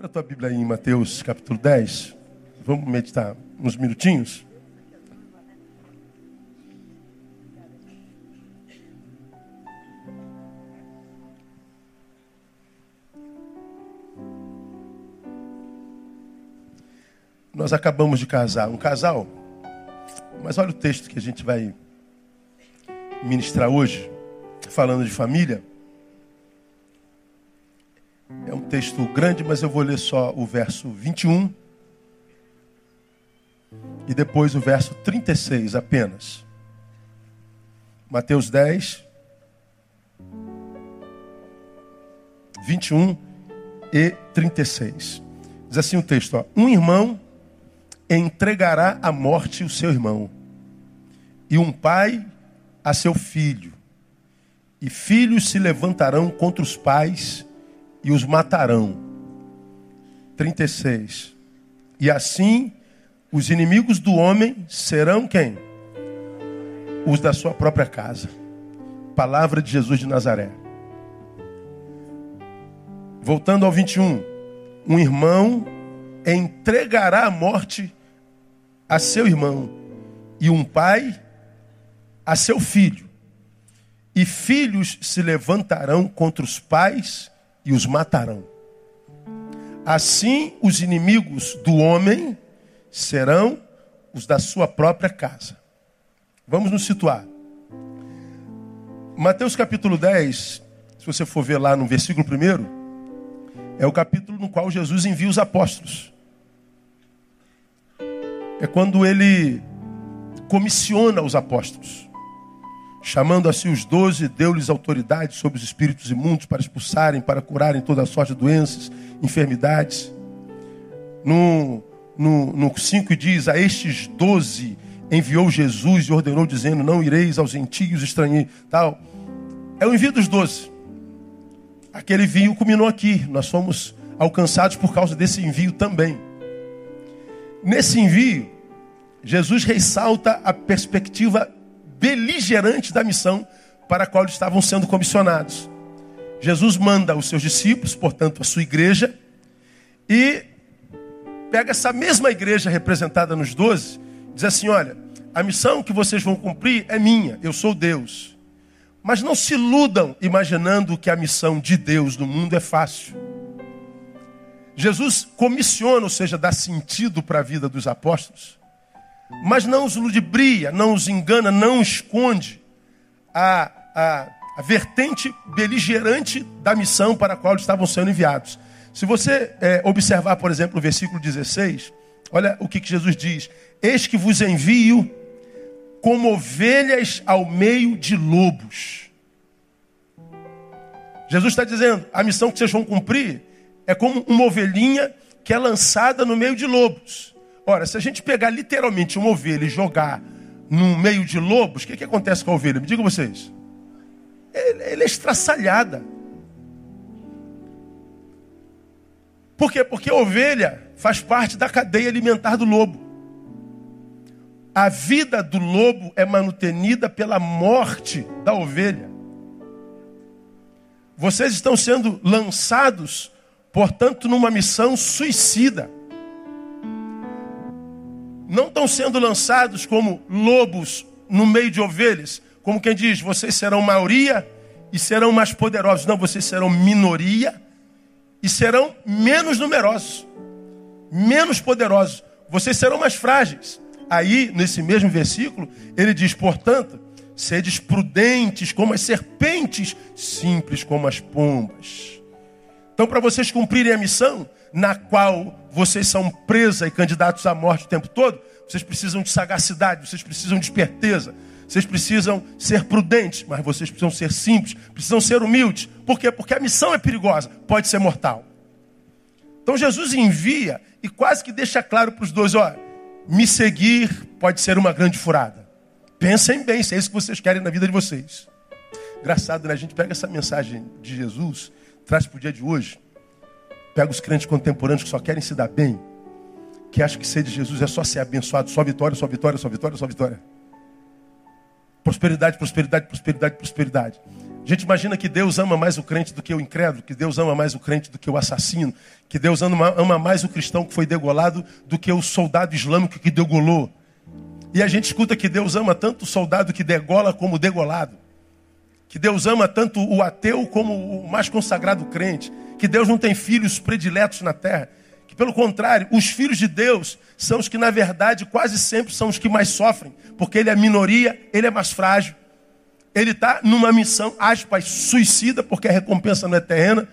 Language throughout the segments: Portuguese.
Abra a tua Bíblia aí em Mateus capítulo 10. Vamos meditar uns minutinhos. Nós acabamos de casar, um casal. Mas olha o texto que a gente vai ministrar hoje, falando de família. Texto grande, mas eu vou ler só o verso 21 e depois o verso 36 apenas. Mateus 10, 21 e 36. Diz assim o texto: ó, Um irmão entregará à morte o seu irmão, e um pai a seu filho, e filhos se levantarão contra os pais e os matarão. 36. E assim os inimigos do homem serão quem? Os da sua própria casa. Palavra de Jesus de Nazaré. Voltando ao 21. Um irmão entregará a morte a seu irmão, e um pai a seu filho. E filhos se levantarão contra os pais e os matarão. Assim, os inimigos do homem serão os da sua própria casa. Vamos nos situar. Mateus capítulo 10, se você for ver lá no versículo 1, é o capítulo no qual Jesus envia os apóstolos é quando ele comissiona os apóstolos. Chamando assim os doze, deu-lhes autoridade sobre os espíritos imundos para expulsarem, para curarem toda sorte de doenças, enfermidades. No, no, no 5 diz: A estes doze enviou Jesus e ordenou, dizendo: Não ireis aos gentios estranheiros. Tal. É o envio dos doze. Aquele envio culminou aqui. Nós fomos alcançados por causa desse envio também. Nesse envio, Jesus ressalta a perspectiva beligerante da missão para a qual estavam sendo comissionados. Jesus manda os seus discípulos, portanto, a sua igreja, e pega essa mesma igreja representada nos doze, diz assim: olha, a missão que vocês vão cumprir é minha, eu sou Deus. Mas não se iludam imaginando que a missão de Deus no mundo é fácil. Jesus comissiona, ou seja, dá sentido para a vida dos apóstolos, mas não os ludibria, não os engana, não esconde a, a, a vertente beligerante da missão para a qual estavam sendo enviados. Se você é, observar, por exemplo, o versículo 16, olha o que, que Jesus diz: Eis que vos envio como ovelhas ao meio de lobos. Jesus está dizendo: a missão que vocês vão cumprir é como uma ovelhinha que é lançada no meio de lobos. Ora, se a gente pegar literalmente uma ovelha e jogar no meio de lobos, o que, que acontece com a ovelha? Me digam vocês. Ela é estraçalhada. Por quê? Porque a ovelha faz parte da cadeia alimentar do lobo. A vida do lobo é manutenida pela morte da ovelha. Vocês estão sendo lançados portanto, numa missão suicida. Não estão sendo lançados como lobos no meio de ovelhas, como quem diz, vocês serão maioria e serão mais poderosos. Não, vocês serão minoria e serão menos numerosos, menos poderosos. Vocês serão mais frágeis. Aí, nesse mesmo versículo, ele diz, portanto, sedes prudentes como as serpentes, simples como as pombas. Então, para vocês cumprirem a missão, na qual vocês são presa e candidatos à morte o tempo todo, vocês precisam de sagacidade, vocês precisam de esperteza, vocês precisam ser prudentes, mas vocês precisam ser simples, precisam ser humildes. Por quê? Porque a missão é perigosa, pode ser mortal. Então Jesus envia e quase que deixa claro para os dois: olha, me seguir pode ser uma grande furada. Pensem bem se é isso que vocês querem na vida de vocês. Engraçado, né? A gente pega essa mensagem de Jesus traz para o dia de hoje. Pega os crentes contemporâneos que só querem se dar bem, que acham que ser de Jesus é só ser abençoado, só vitória, só vitória, só vitória, só vitória. Prosperidade, prosperidade, prosperidade, prosperidade. A gente imagina que Deus ama mais o crente do que o incrédulo, que Deus ama mais o crente do que o assassino, que Deus ama, mais o cristão que foi degolado do que o soldado islâmico que degolou. E a gente escuta que Deus ama tanto o soldado que degola como o degolado. Que Deus ama tanto o ateu como o mais consagrado crente. Que Deus não tem filhos prediletos na terra. Que, pelo contrário, os filhos de Deus são os que, na verdade, quase sempre são os que mais sofrem. Porque ele é minoria, ele é mais frágil. Ele está numa missão, aspas, suicida, porque a recompensa não é terrena.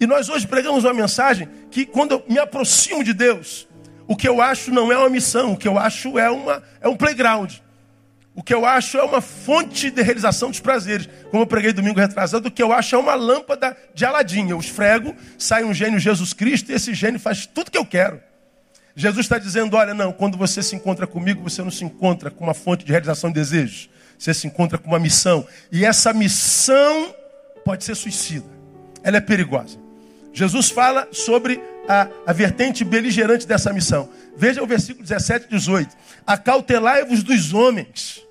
E nós hoje pregamos uma mensagem que, quando eu me aproximo de Deus, o que eu acho não é uma missão, o que eu acho é, uma, é um playground. O que eu acho é uma fonte de realização dos prazeres. Como eu preguei domingo retrasado, o que eu acho é uma lâmpada de Aladim. Eu esfrego, sai um gênio Jesus Cristo e esse gênio faz tudo que eu quero. Jesus está dizendo: olha, não, quando você se encontra comigo, você não se encontra com uma fonte de realização de desejos. Você se encontra com uma missão. E essa missão pode ser suicida. Ela é perigosa. Jesus fala sobre a, a vertente beligerante dessa missão. Veja o versículo 17 e 18. Acautelai-vos dos homens,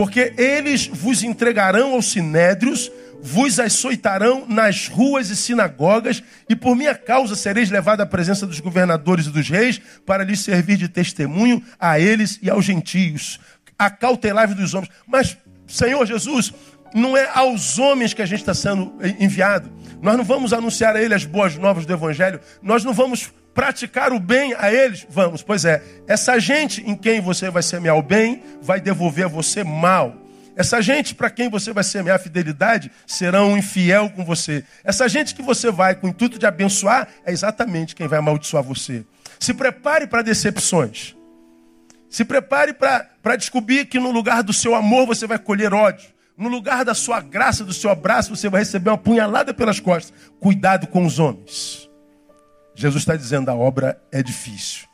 porque eles vos entregarão aos sinédrios, vos açoitarão nas ruas e sinagogas, e por minha causa sereis levado à presença dos governadores e dos reis, para lhes servir de testemunho a eles e aos gentios. Acautelai-vos dos homens. Mas, Senhor Jesus, não é aos homens que a gente está sendo enviado. Nós não vamos anunciar a eles as boas novas do Evangelho. Nós não vamos praticar o bem a eles. Vamos, pois é. Essa gente em quem você vai semear o bem, vai devolver a você mal. Essa gente para quem você vai semear a fidelidade, serão infiel com você. Essa gente que você vai com o intuito de abençoar, é exatamente quem vai amaldiçoar você. Se prepare para decepções. Se prepare para descobrir que no lugar do seu amor você vai colher ódio. No lugar da sua graça, do seu abraço, você vai receber uma punhalada pelas costas. Cuidado com os homens. Jesus está dizendo: a obra é difícil.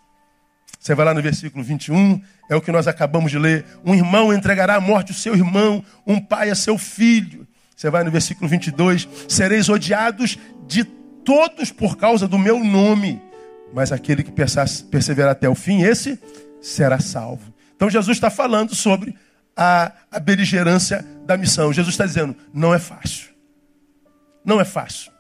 Você vai lá no versículo 21, é o que nós acabamos de ler. Um irmão entregará à morte o seu irmão, um pai a seu filho. Você vai no versículo 22, sereis odiados de todos por causa do meu nome, mas aquele que perseverar até o fim, esse será salvo. Então Jesus está falando sobre a, a beligerância da missão. Jesus está dizendo: não é fácil. Não é fácil.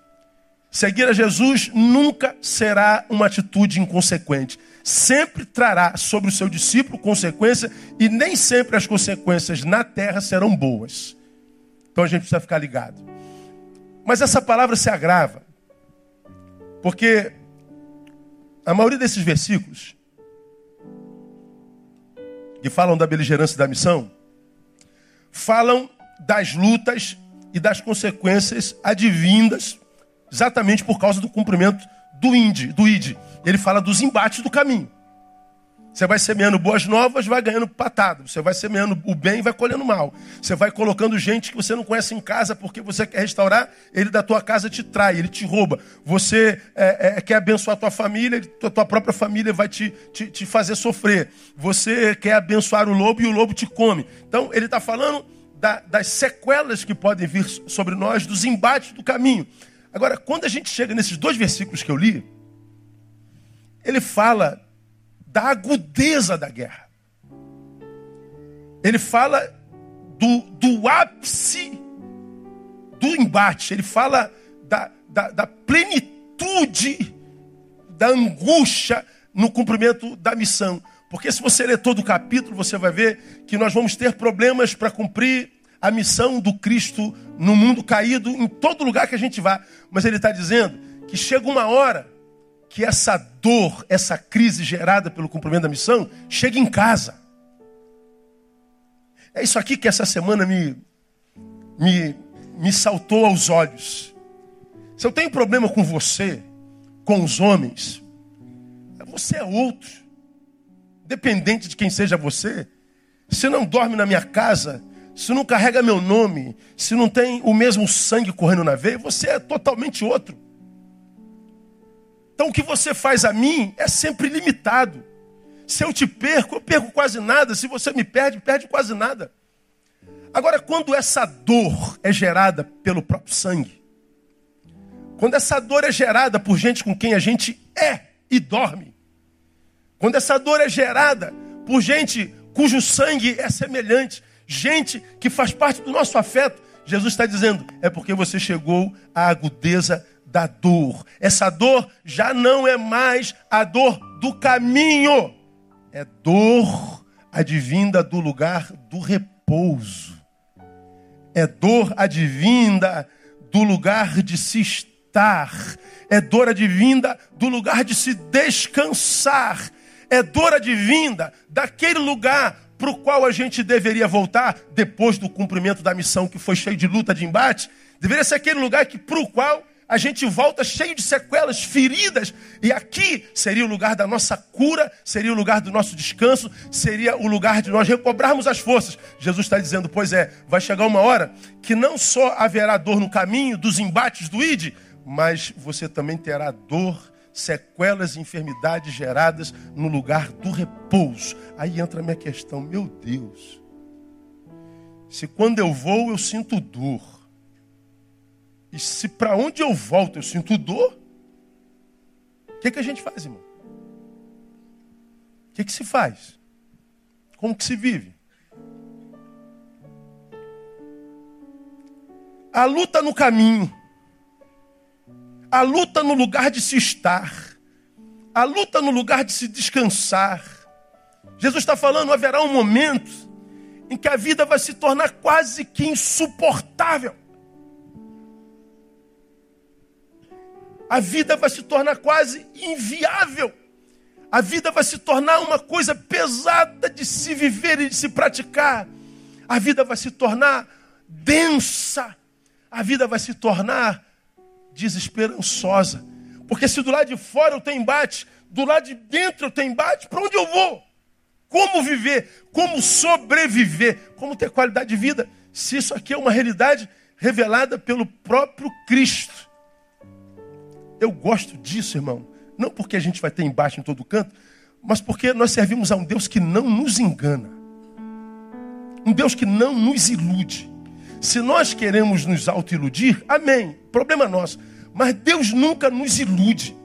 Seguir a Jesus nunca será uma atitude inconsequente. Sempre trará sobre o seu discípulo consequência e nem sempre as consequências na terra serão boas. Então a gente precisa ficar ligado. Mas essa palavra se agrava, porque a maioria desses versículos que falam da beligerância da missão falam das lutas e das consequências advindas exatamente por causa do cumprimento do ID, do ID. Ele fala dos embates do caminho. Você vai semeando boas novas, vai ganhando patado. Você vai semeando o bem, vai colhendo mal. Você vai colocando gente que você não conhece em casa porque você quer restaurar, ele da tua casa te trai, ele te rouba. Você é, é, quer abençoar a tua família, a tua própria família vai te, te, te fazer sofrer. Você quer abençoar o lobo e o lobo te come. Então, ele está falando da, das sequelas que podem vir sobre nós, dos embates do caminho. Agora, quando a gente chega nesses dois versículos que eu li, ele fala da agudeza da guerra. Ele fala do, do ápice do embate. Ele fala da, da, da plenitude da angústia no cumprimento da missão. Porque se você ler todo o capítulo, você vai ver que nós vamos ter problemas para cumprir a missão do Cristo no mundo caído, em todo lugar que a gente vá. Mas ele está dizendo que chega uma hora que essa dor, essa crise gerada pelo cumprimento da missão, chegue em casa. É isso aqui que essa semana me, me, me saltou aos olhos. Se eu tenho problema com você, com os homens, você é outro. Dependente de quem seja você. Se não dorme na minha casa, se não carrega meu nome, se não tem o mesmo sangue correndo na veia, você é totalmente outro. Então o que você faz a mim é sempre limitado. Se eu te perco, eu perco quase nada. Se você me perde, perde quase nada. Agora, quando essa dor é gerada pelo próprio sangue, quando essa dor é gerada por gente com quem a gente é e dorme, quando essa dor é gerada por gente cujo sangue é semelhante, gente que faz parte do nosso afeto, Jesus está dizendo, é porque você chegou à agudeza da dor. Essa dor já não é mais a dor do caminho, é dor advinda do lugar do repouso. É dor advinda do lugar de se estar. É dor advinda do lugar de se descansar. É dor advinda daquele lugar para o qual a gente deveria voltar depois do cumprimento da missão que foi cheio de luta, de embate. Deveria ser aquele lugar que para o qual a gente volta cheio de sequelas, feridas, e aqui seria o lugar da nossa cura, seria o lugar do nosso descanso, seria o lugar de nós recobrarmos as forças. Jesus está dizendo, pois é, vai chegar uma hora que não só haverá dor no caminho dos embates do ID, mas você também terá dor, sequelas e enfermidades geradas no lugar do repouso. Aí entra a minha questão, meu Deus, se quando eu vou eu sinto dor, e se para onde eu volto eu sinto dor, o que, que a gente faz, irmão? O que, que se faz? Como que se vive? A luta no caminho, a luta no lugar de se estar, a luta no lugar de se descansar. Jesus está falando: haverá um momento em que a vida vai se tornar quase que insuportável. a vida vai se tornar quase inviável. A vida vai se tornar uma coisa pesada de se viver e de se praticar. A vida vai se tornar densa. A vida vai se tornar desesperançosa. Porque se do lado de fora eu tenho embate, do lado de dentro eu tenho embate, para onde eu vou? Como viver? Como sobreviver? Como ter qualidade de vida? Se isso aqui é uma realidade revelada pelo próprio Cristo. Eu gosto disso, irmão. Não porque a gente vai ter embaixo em todo canto, mas porque nós servimos a um Deus que não nos engana. Um Deus que não nos ilude. Se nós queremos nos autoiludir, amém. Problema nosso. Mas Deus nunca nos ilude.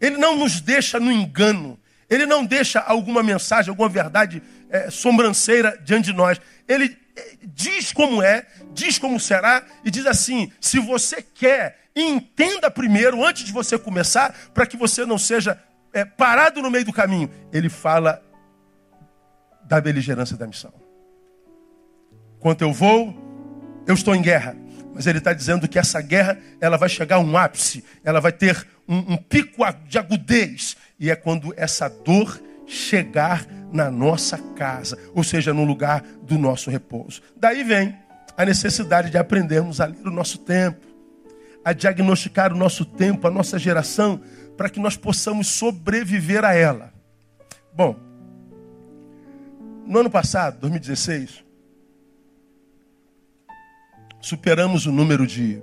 Ele não nos deixa no engano. Ele não deixa alguma mensagem, alguma verdade é, sobranceira diante de nós. Ele é, diz como é, diz como será e diz assim: se você quer entenda primeiro, antes de você começar, para que você não seja é, parado no meio do caminho. Ele fala da beligerância da missão. Quanto eu vou, eu estou em guerra. Mas ele está dizendo que essa guerra ela vai chegar a um ápice, ela vai ter um, um pico de agudez. E é quando essa dor chegar na nossa casa, ou seja, no lugar do nosso repouso. Daí vem a necessidade de aprendermos a ler o nosso tempo a diagnosticar o nosso tempo, a nossa geração, para que nós possamos sobreviver a ela. Bom, no ano passado, 2016, superamos o número de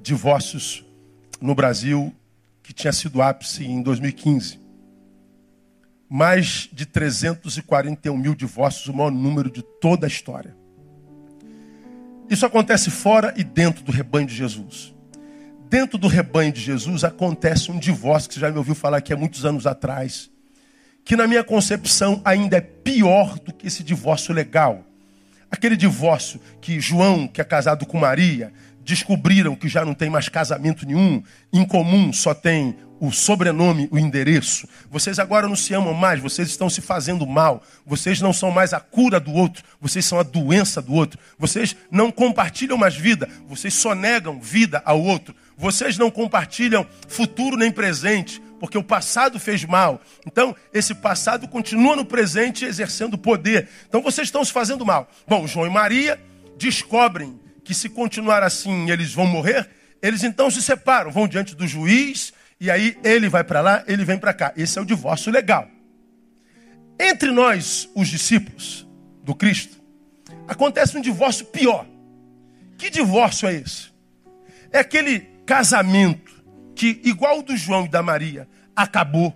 divórcios no Brasil que tinha sido ápice em 2015. Mais de 341 mil divórcios, o maior número de toda a história. Isso acontece fora e dentro do rebanho de Jesus dentro do rebanho de Jesus acontece um divórcio, que você já me ouviu falar aqui há muitos anos atrás, que na minha concepção ainda é pior do que esse divórcio legal. Aquele divórcio que João, que é casado com Maria, descobriram que já não tem mais casamento nenhum, em comum só tem o sobrenome, o endereço. Vocês agora não se amam mais, vocês estão se fazendo mal. Vocês não são mais a cura do outro, vocês são a doença do outro. Vocês não compartilham mais vida, vocês só negam vida ao outro. Vocês não compartilham futuro nem presente, porque o passado fez mal. Então, esse passado continua no presente exercendo poder. Então, vocês estão se fazendo mal. Bom, João e Maria descobrem que se continuar assim eles vão morrer. Eles então se separam, vão diante do juiz, e aí ele vai para lá, ele vem para cá. Esse é o divórcio legal. Entre nós, os discípulos do Cristo, acontece um divórcio pior. Que divórcio é esse? É aquele casamento que, igual o do João e da Maria, acabou.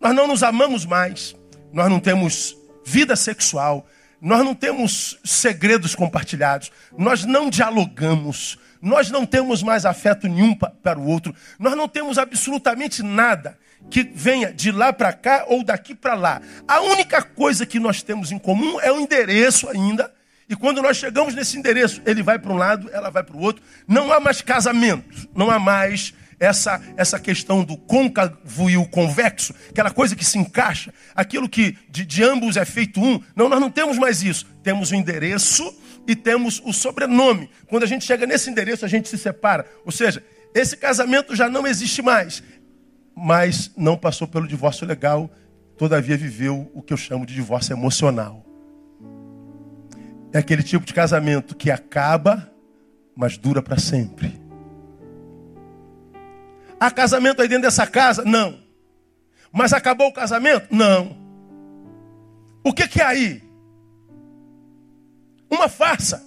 Nós não nos amamos mais, nós não temos vida sexual, nós não temos segredos compartilhados, nós não dialogamos, nós não temos mais afeto nenhum para o outro, nós não temos absolutamente nada que venha de lá para cá ou daqui para lá. A única coisa que nós temos em comum é o endereço ainda E quando nós chegamos nesse endereço, ele vai para um lado, ela vai para o outro. Não há mais casamento, não há mais essa, essa questão do côncavo e o convexo, aquela coisa que se encaixa, aquilo que de, de ambos é feito um. Não, nós não temos mais isso. Temos o endereço e temos o sobrenome. Quando a gente chega nesse endereço, a gente se separa. Ou seja, esse casamento já não existe mais, mas não passou pelo divórcio legal, todavia viveu o que eu chamo de divórcio emocional. É aquele tipo de casamento que acaba, mas dura para sempre. Há casamento aí dentro dessa casa? Não. Mas acabou o casamento? Não. O que, que é aí? Uma farsa.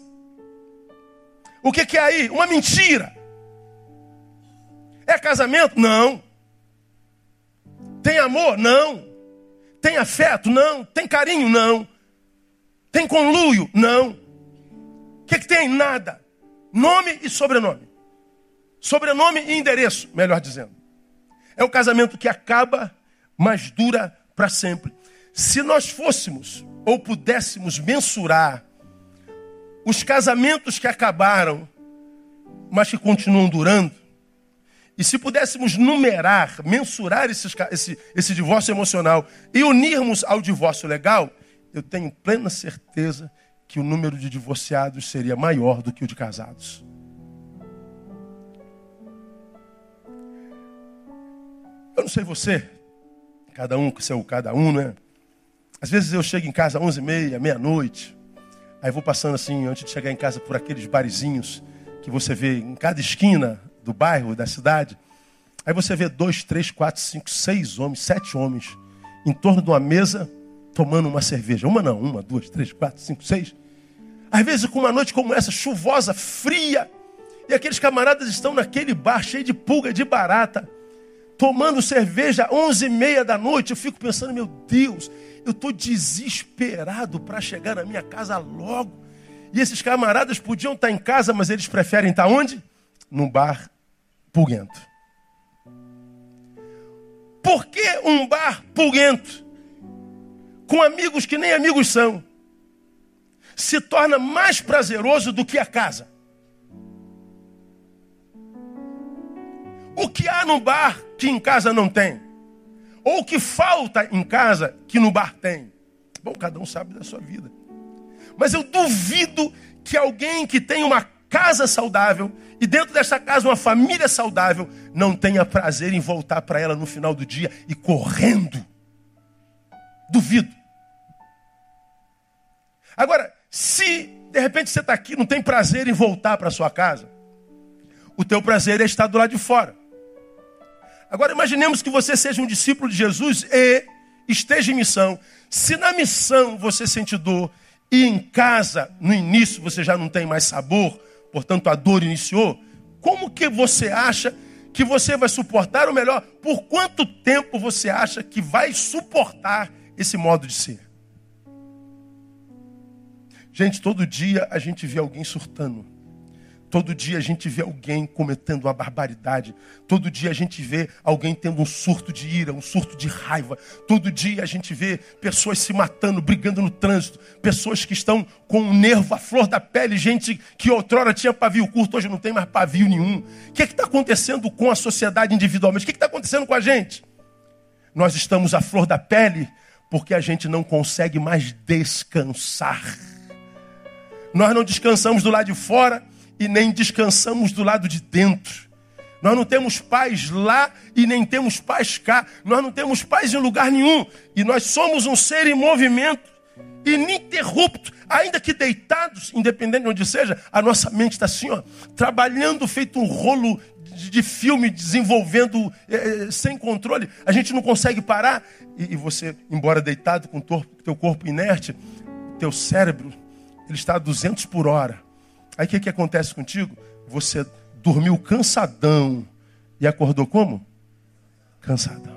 O que, que é aí? Uma mentira. É casamento? Não. Tem amor? Não. Tem afeto? Não. Tem carinho? Não. Tem conluio? Não. O que, que tem? Nada. Nome e sobrenome. Sobrenome e endereço, melhor dizendo. É o casamento que acaba, mas dura para sempre. Se nós fôssemos ou pudéssemos mensurar os casamentos que acabaram, mas que continuam durando, e se pudéssemos numerar, mensurar esse, esse divórcio emocional e unirmos ao divórcio legal, eu tenho plena certeza que o número de divorciados seria maior do que o de casados. Eu não sei você, cada um com seu cada um, né? Às vezes eu chego em casa às 11h30, meia-noite, aí vou passando assim, antes de chegar em casa, por aqueles barizinhos que você vê em cada esquina do bairro, da cidade. Aí você vê dois, três, quatro, cinco, seis homens, sete homens em torno de uma mesa tomando uma cerveja. Uma não, uma, duas, três, quatro, cinco, seis. Às vezes com uma noite como essa, chuvosa, fria, e aqueles camaradas estão naquele bar cheio de pulga, de barata, tomando cerveja onze e meia da noite. Eu fico pensando, meu Deus, eu estou desesperado para chegar na minha casa logo. E esses camaradas podiam estar em casa, mas eles preferem estar onde? Num bar pulguento. Por que um bar pulguento? Com amigos que nem amigos são. Se torna mais prazeroso do que a casa. O que há no bar que em casa não tem? Ou o que falta em casa que no bar tem? Bom, cada um sabe da sua vida. Mas eu duvido que alguém que tem uma casa saudável e dentro dessa casa uma família saudável não tenha prazer em voltar para ela no final do dia e correndo. Duvido. Agora, se de repente você está aqui não tem prazer em voltar para sua casa, o teu prazer é estar do lado de fora. Agora imaginemos que você seja um discípulo de Jesus e esteja em missão. Se na missão você sente dor e em casa, no início, você já não tem mais sabor, portanto a dor iniciou, como que você acha que você vai suportar? Ou melhor, por quanto tempo você acha que vai suportar esse modo de ser? Gente, todo dia a gente vê alguém surtando. Todo dia a gente vê alguém cometendo uma barbaridade. Todo dia a gente vê alguém tendo um surto de ira, um surto de raiva. Todo dia a gente vê pessoas se matando, brigando no trânsito. Pessoas que estão com o nervo à flor da pele. Gente que outrora tinha pavio curto, hoje não tem mais pavio nenhum. O que é está acontecendo com a sociedade individualmente? O que é está acontecendo com a gente? Nós estamos à flor da pele porque a gente não consegue mais descansar. Nós não descansamos do lado de fora e nem descansamos do lado de dentro. Nós não temos paz lá e nem temos paz cá. Nós não temos paz em lugar nenhum. E nós somos um ser em movimento, ininterrupto, ainda que deitados, independente de onde seja, a nossa mente está assim, ó, trabalhando feito um rolo de, filme, desenvolvendo é, sem controle. A gente não consegue parar. E, e você, embora deitado com o teu corpo inerte, teu cérebro, ele está a 200 por hora Aí o que, que acontece contigo? Você dormiu cansadão e acordou como? Cansadão.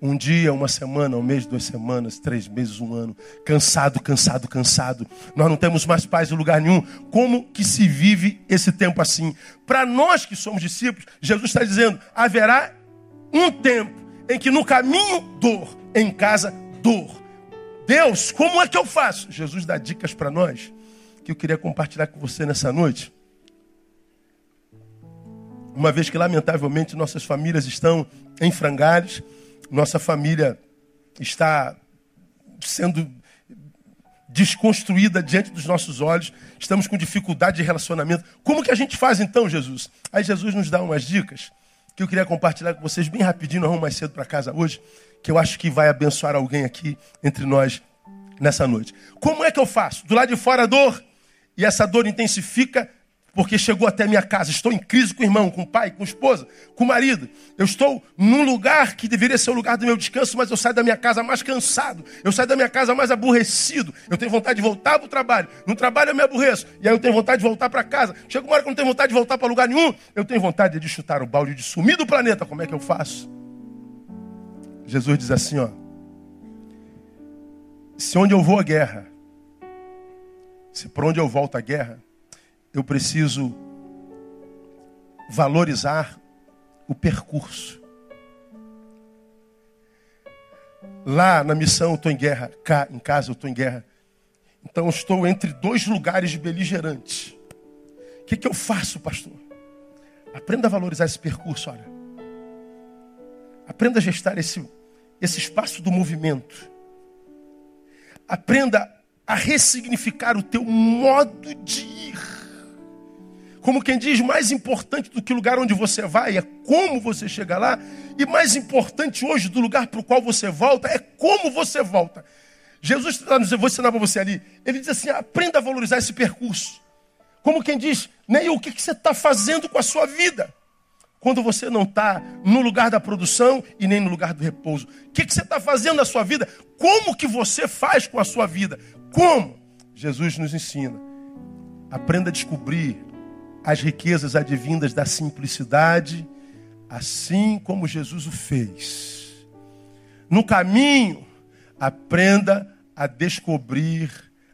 Um dia, uma semana, um mês, duas semanas, três meses, um ano. Cansado, cansado, cansado. Nós não temos mais paz em lugar nenhum. Como que se vive esse tempo assim? Para nós que somos discípulos, Jesus está dizendo: haverá um tempo em que no caminho, dor, em casa, dor Deus, como é que eu faço? Jesus dá dicas para nós que eu queria compartilhar com você nessa noite. Uma vez que, lamentavelmente, nossas famílias estão em frangalhos, nossa família está sendo desconstruída diante dos nossos olhos, estamos com dificuldade de relacionamento. Como que a gente faz então, Jesus? Aí Jesus nos dá umas dicas que eu queria compartilhar com vocês bem rapidinho, nós vamos mais cedo para casa hoje, que eu acho que vai abençoar alguém aqui entre nós nessa noite. Como é que eu faço? Do lado de fora a dor, e essa dor intensifica porque chegou até minha casa. Estou em crise com o irmão, com o pai, com a esposa, com o marido. Eu estou num lugar que deveria ser o lugar do meu descanso, mas eu saio da minha casa mais cansado. Eu saio da minha casa mais aborrecido. Eu tenho vontade de voltar para o trabalho. No trabalho eu me aborreço. E aí eu tenho vontade de voltar para casa. Chega uma hora que eu não tenho vontade de voltar para lugar nenhum. Eu tenho vontade de chutar o balde, de sumir do planeta. Como é que eu faço? Jesus diz assim, ó. Se onde eu vou a guerra, se por onde eu volto a guerra, eu preciso valorizar o percurso. Lá na missão eu estou em guerra, cá em casa eu estou em guerra. Então eu estou entre dois lugares beligerantes. O que, que eu faço, pastor? Aprenda a valorizar esse percurso, olha. Aprenda a gestar esse, esse espaço do movimento. Aprenda a ressignificar o teu modo de ir. Como quem diz, mais importante do que o lugar onde você vai é como você chega lá, e mais importante hoje do lugar para o qual você volta é como você volta. Jesus dizendo, vou ensinar para você ali. Ele diz assim: aprenda a valorizar esse percurso. Como quem diz, nem o que, que você está fazendo com a sua vida quando você não está no lugar da produção e nem no lugar do repouso? O que, que você está fazendo na sua vida? Como que você faz com a sua vida? Como? Jesus nos ensina. Aprenda a descobrir as riquezas advindas da simplicidade, assim como Jesus o fez. No caminho, aprenda a descobrir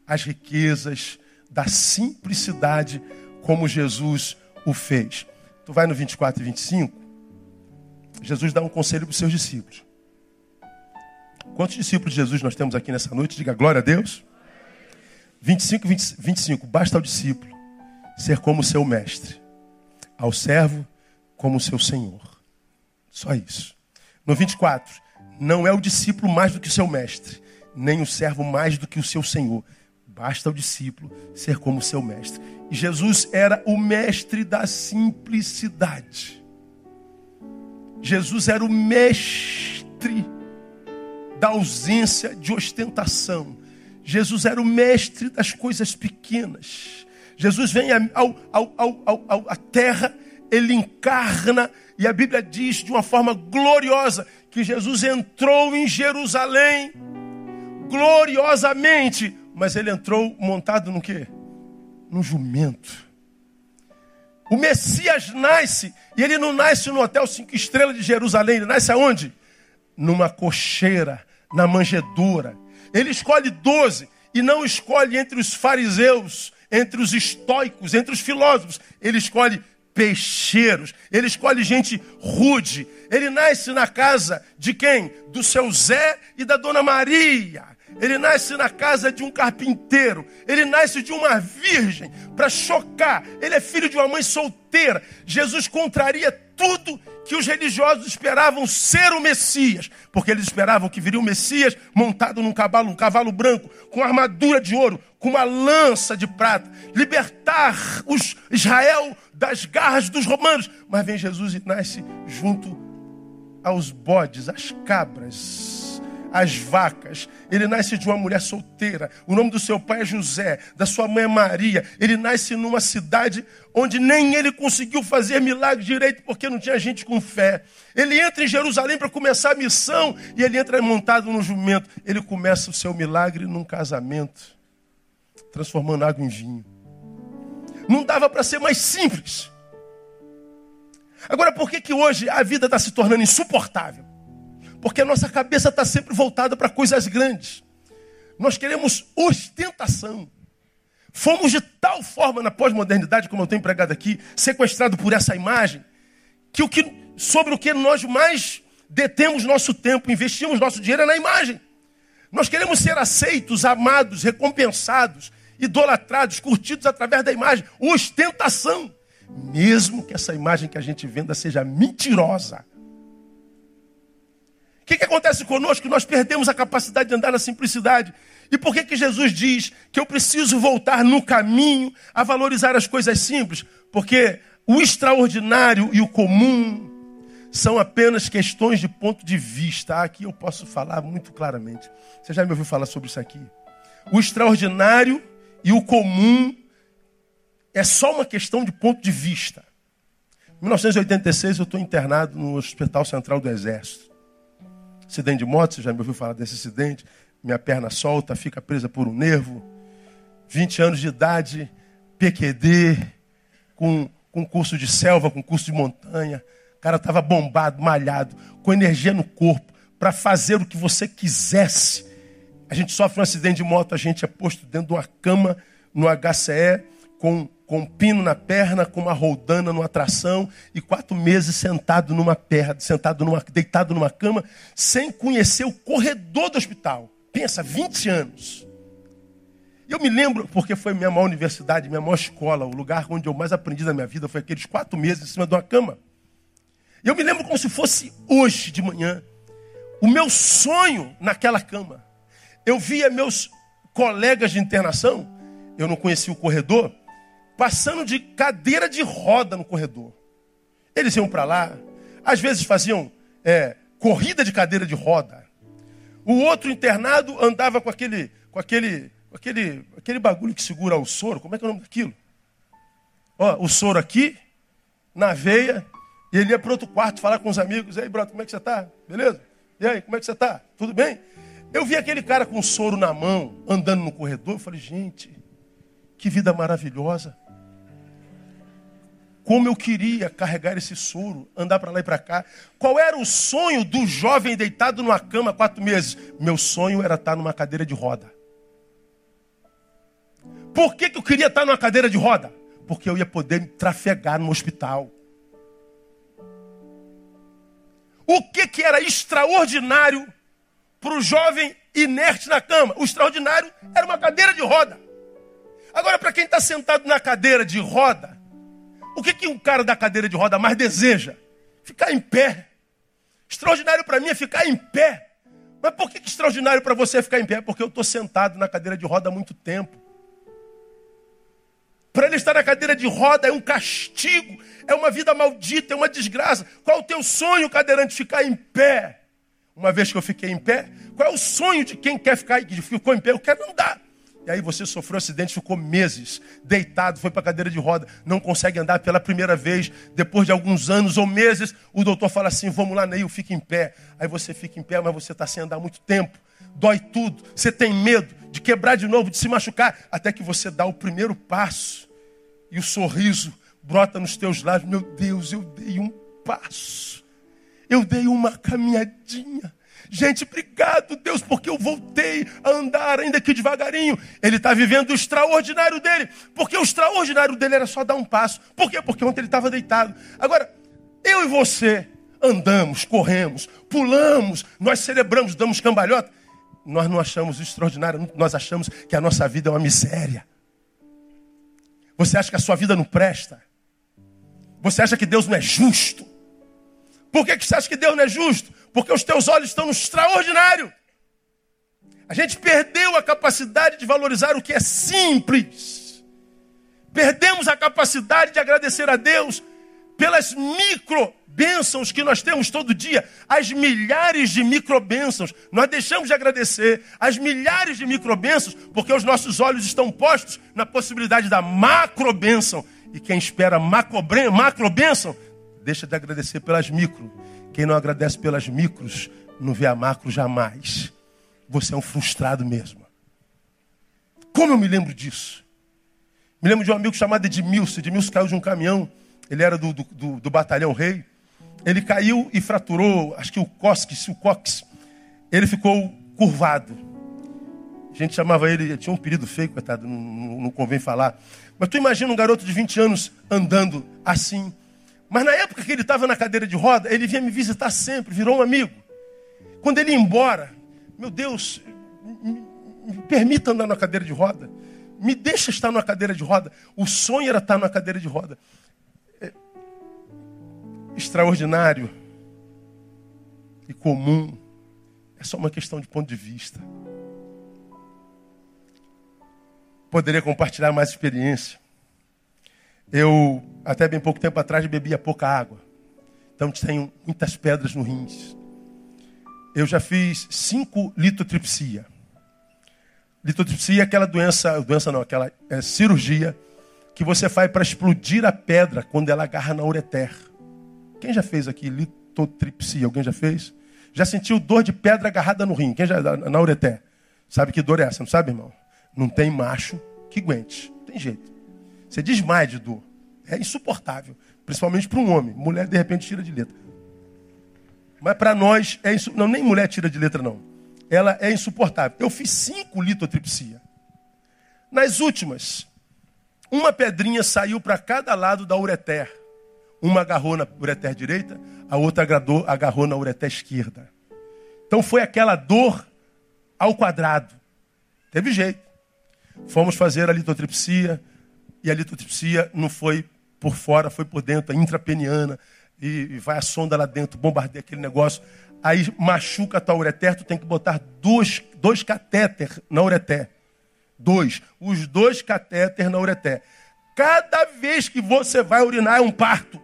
as riquezas da simplicidade, como Jesus o fez. Tu vai no 24 e 25, Jesus dá um conselho para os seus discípulos. Quantos discípulos de Jesus nós temos aqui nessa noite? Diga glória a Deus. 25 e 25. Basta ao discípulo ser como seu mestre, ao servo como seu senhor. Só isso. No 24, não é o discípulo mais do que o seu mestre, nem o servo mais do que o seu senhor. Basta o discípulo ser como seu mestre. E Jesus era o mestre da simplicidade. Jesus era o mestre da ausência de ostentação. Jesus era o mestre das coisas pequenas. Jesus vem ao, ao, ao, ao, à terra, ele encarna, e a Bíblia diz de uma forma gloriosa que Jesus entrou em Jerusalém gloriosamente, mas ele entrou montado no quê? No jumento. O Messias nasce, e ele não nasce no hotel cinco estrelas de Jerusalém, ele nasce aonde? Numa cocheira, na manjedoura. Ele escolhe doze, e não escolhe entre os fariseus, entre os estoicos, entre os filósofos. Ele escolhe peixeiros, ele escolhe gente rude. Ele nasce na casa de quem? Do seu Zé e da dona Maria. Ele nasce na casa de um carpinteiro. Ele nasce de uma virgem para chocar. Ele é filho de uma mãe solteira. Jesus contraria tudo que os religiosos esperavam ser o Messias, porque eles esperavam que viria o Messias montado num cavalo, um cavalo branco, com armadura de ouro, com uma lança de prata, libertar os Israel das garras dos romanos. Mas vem Jesus e nasce junto aos bodes, às cabras, as vacas. Ele nasce de uma mulher solteira. O nome do seu pai é José, da sua mãe é Maria. Ele nasce numa cidade onde nem ele conseguiu fazer milagre direito porque não tinha gente com fé. Ele entra em Jerusalém para começar a missão e ele entra montado no jumento. Ele começa o seu milagre num casamento, transformando água em vinho. Não dava para ser mais simples. Agora, por que, que hoje a vida está se tornando insuportável? Porque a nossa cabeça está sempre voltada para coisas grandes. Nós queremos ostentação. Fomos de tal forma na pós-modernidade, como eu tenho empregado aqui, sequestrado por essa imagem, que o que sobre o que nós mais detemos nosso tempo, investimos nosso dinheiro é na imagem. Nós queremos ser aceitos, amados, recompensados, idolatrados, curtidos através da imagem, ostentação. Mesmo que essa imagem que a gente venda seja mentirosa. Que, que acontece conosco? Nós perdemos a capacidade de andar na simplicidade. E por que, que Jesus diz que eu preciso voltar no caminho a valorizar as coisas simples? Porque o extraordinário e o comum são apenas questões de ponto de vista. Aqui eu posso falar muito claramente. Você já me ouviu falar sobre isso aqui? O extraordinário e o comum é só uma questão de ponto de vista. Em 1986 eu estou internado no Hospital Central do Exército. Acidente de moto, você já me ouviu falar desse acidente? Minha perna solta, fica presa por um nervo. 20 anos de idade, PQD, com, com curso de selva, com curso de montanha. O cara estava bombado, malhado, com energia no corpo, para fazer o que você quisesse. A gente sofre um acidente de moto, a gente é posto dentro de uma cama no HCE, com, com um pino na perna, com uma roldana numa tração, e quatro meses sentado numa perna, sentado numa, deitado numa cama, sem conhecer o corredor do hospital. Pensa, 20 anos. Eu me lembro, porque foi minha maior universidade, minha maior escola, o lugar onde eu mais aprendi na minha vida foi aqueles quatro meses em cima de uma cama. Eu me lembro como se fosse hoje de manhã. O meu sonho naquela cama. Eu via meus colegas de internação, eu não conhecia o corredor, passando de cadeira de roda no corredor. Eles iam para lá, às vezes faziam é, corrida de cadeira de roda. O outro internado andava com aquele, com aquele, aquele, aquele bagulho que segura o soro. Como é que é o nome daquilo? Ó, o soro aqui, na veia, e ele ia para outro quarto falar com os amigos. E aí, brother, como é que você está? Beleza? E aí, como é que você está? Tudo bem? Eu vi aquele cara com o soro na mão, andando no corredor. Eu falei, gente, que vida maravilhosa. Como eu queria carregar esse soro, andar para lá e para cá. Qual era o sonho do jovem deitado numa cama há quatro meses? Meu sonho era estar numa cadeira de roda. Por que, que eu queria estar numa cadeira de roda? Porque eu ia poder trafegar no hospital. O que, que era extraordinário para o jovem inerte na cama? O extraordinário era uma cadeira de roda. Agora, para quem está sentado na cadeira de roda, o que, que um cara da cadeira de roda mais deseja? Ficar em pé. Extraordinário para mim é ficar em pé. Mas por que, que extraordinário para você é ficar em pé? Porque eu estou sentado na cadeira de roda há muito tempo. Para ele estar na cadeira de roda é um castigo, é uma vida maldita, é uma desgraça. Qual o teu sonho, cadeirante? Ficar em pé. Uma vez que eu fiquei em pé, qual é o sonho de quem quer ficar, que ficou em pé? Eu quero andar. E aí você sofreu um acidente, ficou meses deitado, foi para a cadeira de roda, não consegue andar pela primeira vez. Depois de alguns anos ou meses, o doutor fala assim: vamos lá, Neil, fica em pé. Aí você fica em pé, mas você está sem andar muito tempo. Dói tudo, você tem medo de quebrar de novo, de se machucar, até que você dá o primeiro passo e o sorriso brota nos teus lábios. Meu Deus, eu dei um passo, eu dei uma caminhadinha. Gente, obrigado, Deus, porque eu voltei a andar, ainda que devagarinho. Ele está vivendo o extraordinário dele, porque o extraordinário dele era só dar um passo. Por quê? Porque ontem ele estava deitado. Agora, eu e você andamos, corremos, pulamos, nós celebramos, damos cambalhota. Nós não achamos o extraordinário, nós achamos que a nossa vida é uma miséria. Você acha que a sua vida não presta? Você acha que Deus não é justo? Por que, que você acha que Deus não é justo? Porque os teus olhos estão no extraordinário. A gente perdeu a capacidade de valorizar o que é simples. Perdemos a capacidade de agradecer a Deus pelas micro bênçãos que nós temos todo dia, as milhares de micro bênçãos. Nós deixamos de agradecer as milhares de micro bênçãos porque os nossos olhos estão postos na possibilidade da macro bênção. E quem espera macro, bênção, deixa de agradecer pelas micro. Quem não agradece pelas micros, não vê a macro jamais. Você é um frustrado mesmo. Como eu me lembro disso? Me lembro de um amigo chamado Edmilson. Edmilson caiu de um caminhão. Ele era do, do, do batalhão rei. Ele caiu e fraturou, acho que o cóccix, o cox. Ele ficou curvado. A gente chamava ele, tinha um período feio, coitado, não, não convém falar. Mas tu imagina um garoto de 20 anos andando assim. Mas na época que ele estava na cadeira de roda, ele vinha me visitar sempre, virou um amigo. Quando ele ia embora, meu Deus, me, me permita andar na cadeira de roda. Me deixa estar numa cadeira de roda. O sonho era estar numa cadeira de roda. É extraordinário e comum. É só uma questão de ponto de vista. Poderia compartilhar mais experiência. Eu, até bem pouco tempo atrás, bebia pouca água. Então tenho muitas pedras no rins. Eu já fiz cinco litotripsia. Litotripsia é aquela doença, doença não, aquela é, cirurgia que você faz para explodir a pedra quando ela agarra na ureter. Quem já fez aqui litotripsia? Alguém já fez? Já sentiu dor de pedra agarrada no rim? Quem já na ureter? Sabe que dor é essa? Não sabe, irmão? Não tem macho que aguente. Não tem jeito. Você desmaia de dor. É insuportável. Principalmente para um homem. Mulher, de repente, tira de letra. Mas para nós, é insu... não, nem mulher tira de letra, não. Ela é insuportável. Eu fiz cinco litotripsia. Nas últimas, uma pedrinha saiu para cada lado da ureter. Uma agarrou na ureter direita, a outra agarrou, agarrou na ureter esquerda. Então foi aquela dor ao quadrado. Teve jeito. Fomos fazer a litotripsia, e a litotripsia não foi por fora, foi por dentro, a intrapeniana, e, vai a sonda lá dentro, bombardeia aquele negócio. Aí machuca a tua ureter, tu tem que botar dois, dois catéter na ureter. Dois. Os dois catéter na ureter. Cada vez que você vai urinar é um parto.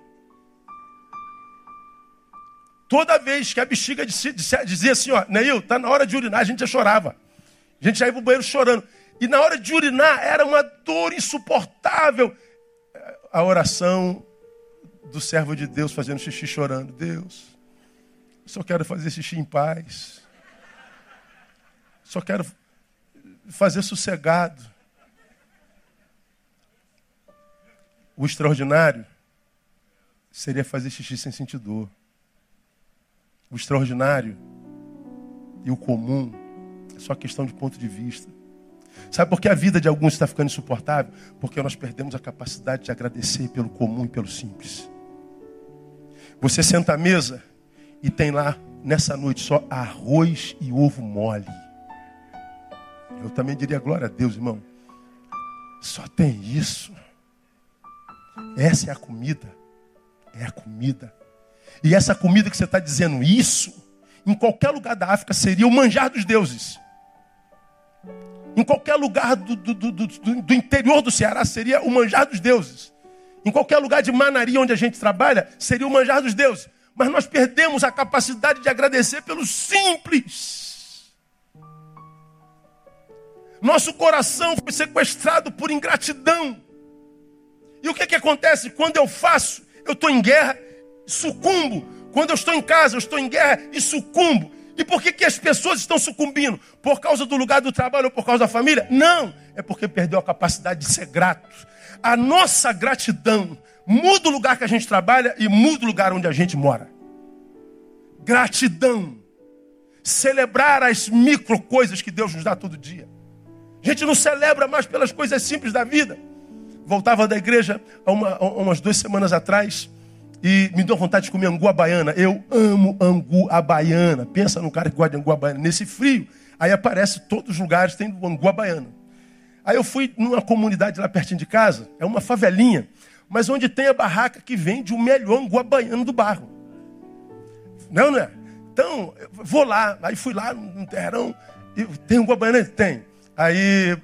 Toda vez que a bexiga dizia assim, ó, Neil, tá na hora de urinar, a gente já chorava. A gente já ia pro banheiro chorando. E na hora de urinar era uma dor insuportável. A oração do servo de Deus fazendo xixi chorando. Deus, só quero fazer xixi em paz. Só quero fazer sossegado. O extraordinário seria fazer xixi sem sentir dor. O extraordinário e o comum é só questão de ponto de vista. Sabe por que a vida de alguns está ficando insuportável? Porque nós perdemos a capacidade de agradecer pelo comum e pelo simples. Você senta à mesa e tem lá, nessa noite, só arroz e ovo mole. Eu também diria glória a Deus, irmão. Só tem isso. Essa é a comida. É a comida. E essa comida que você está dizendo isso, em qualquer lugar da África seria o manjar dos deuses. Qualquer lugar do, do, do, do, interior do Ceará seria o manjar dos deuses. Em qualquer lugar de Manaria onde a gente trabalha, seria o manjar dos deuses. Mas nós perdemos a capacidade de agradecer pelo simples. Nosso coração foi sequestrado por ingratidão. E o que, que acontece? Quando eu faço, eu estou em guerra, sucumbo. Quando eu estou em casa, eu estou em guerra e sucumbo. E por que, que as pessoas estão sucumbindo? Por causa do lugar do trabalho ou por causa da família? Não, é porque perdeu a capacidade de ser grato. A nossa gratidão muda o lugar que a gente trabalha e muda o lugar onde a gente mora. Gratidão. Celebrar as micro coisas que Deus nos dá todo dia. A gente não celebra mais pelas coisas simples da vida. Voltava da igreja há, uma, há umas duas semanas atrás e me deu vontade de comer angu baiana. Eu amo angu baiana. Pensa no cara que gosta de angu baiana. Nesse frio, aí aparece todos os lugares tem angu baiana. Aí eu fui numa comunidade lá pertinho de casa, é uma favelinha, mas onde tem a barraca que vende o melhor angu à baiana do barro. Não, não é? Então, vou lá. Aí fui lá no terrão. E tem angu baiana? Tem. Aí,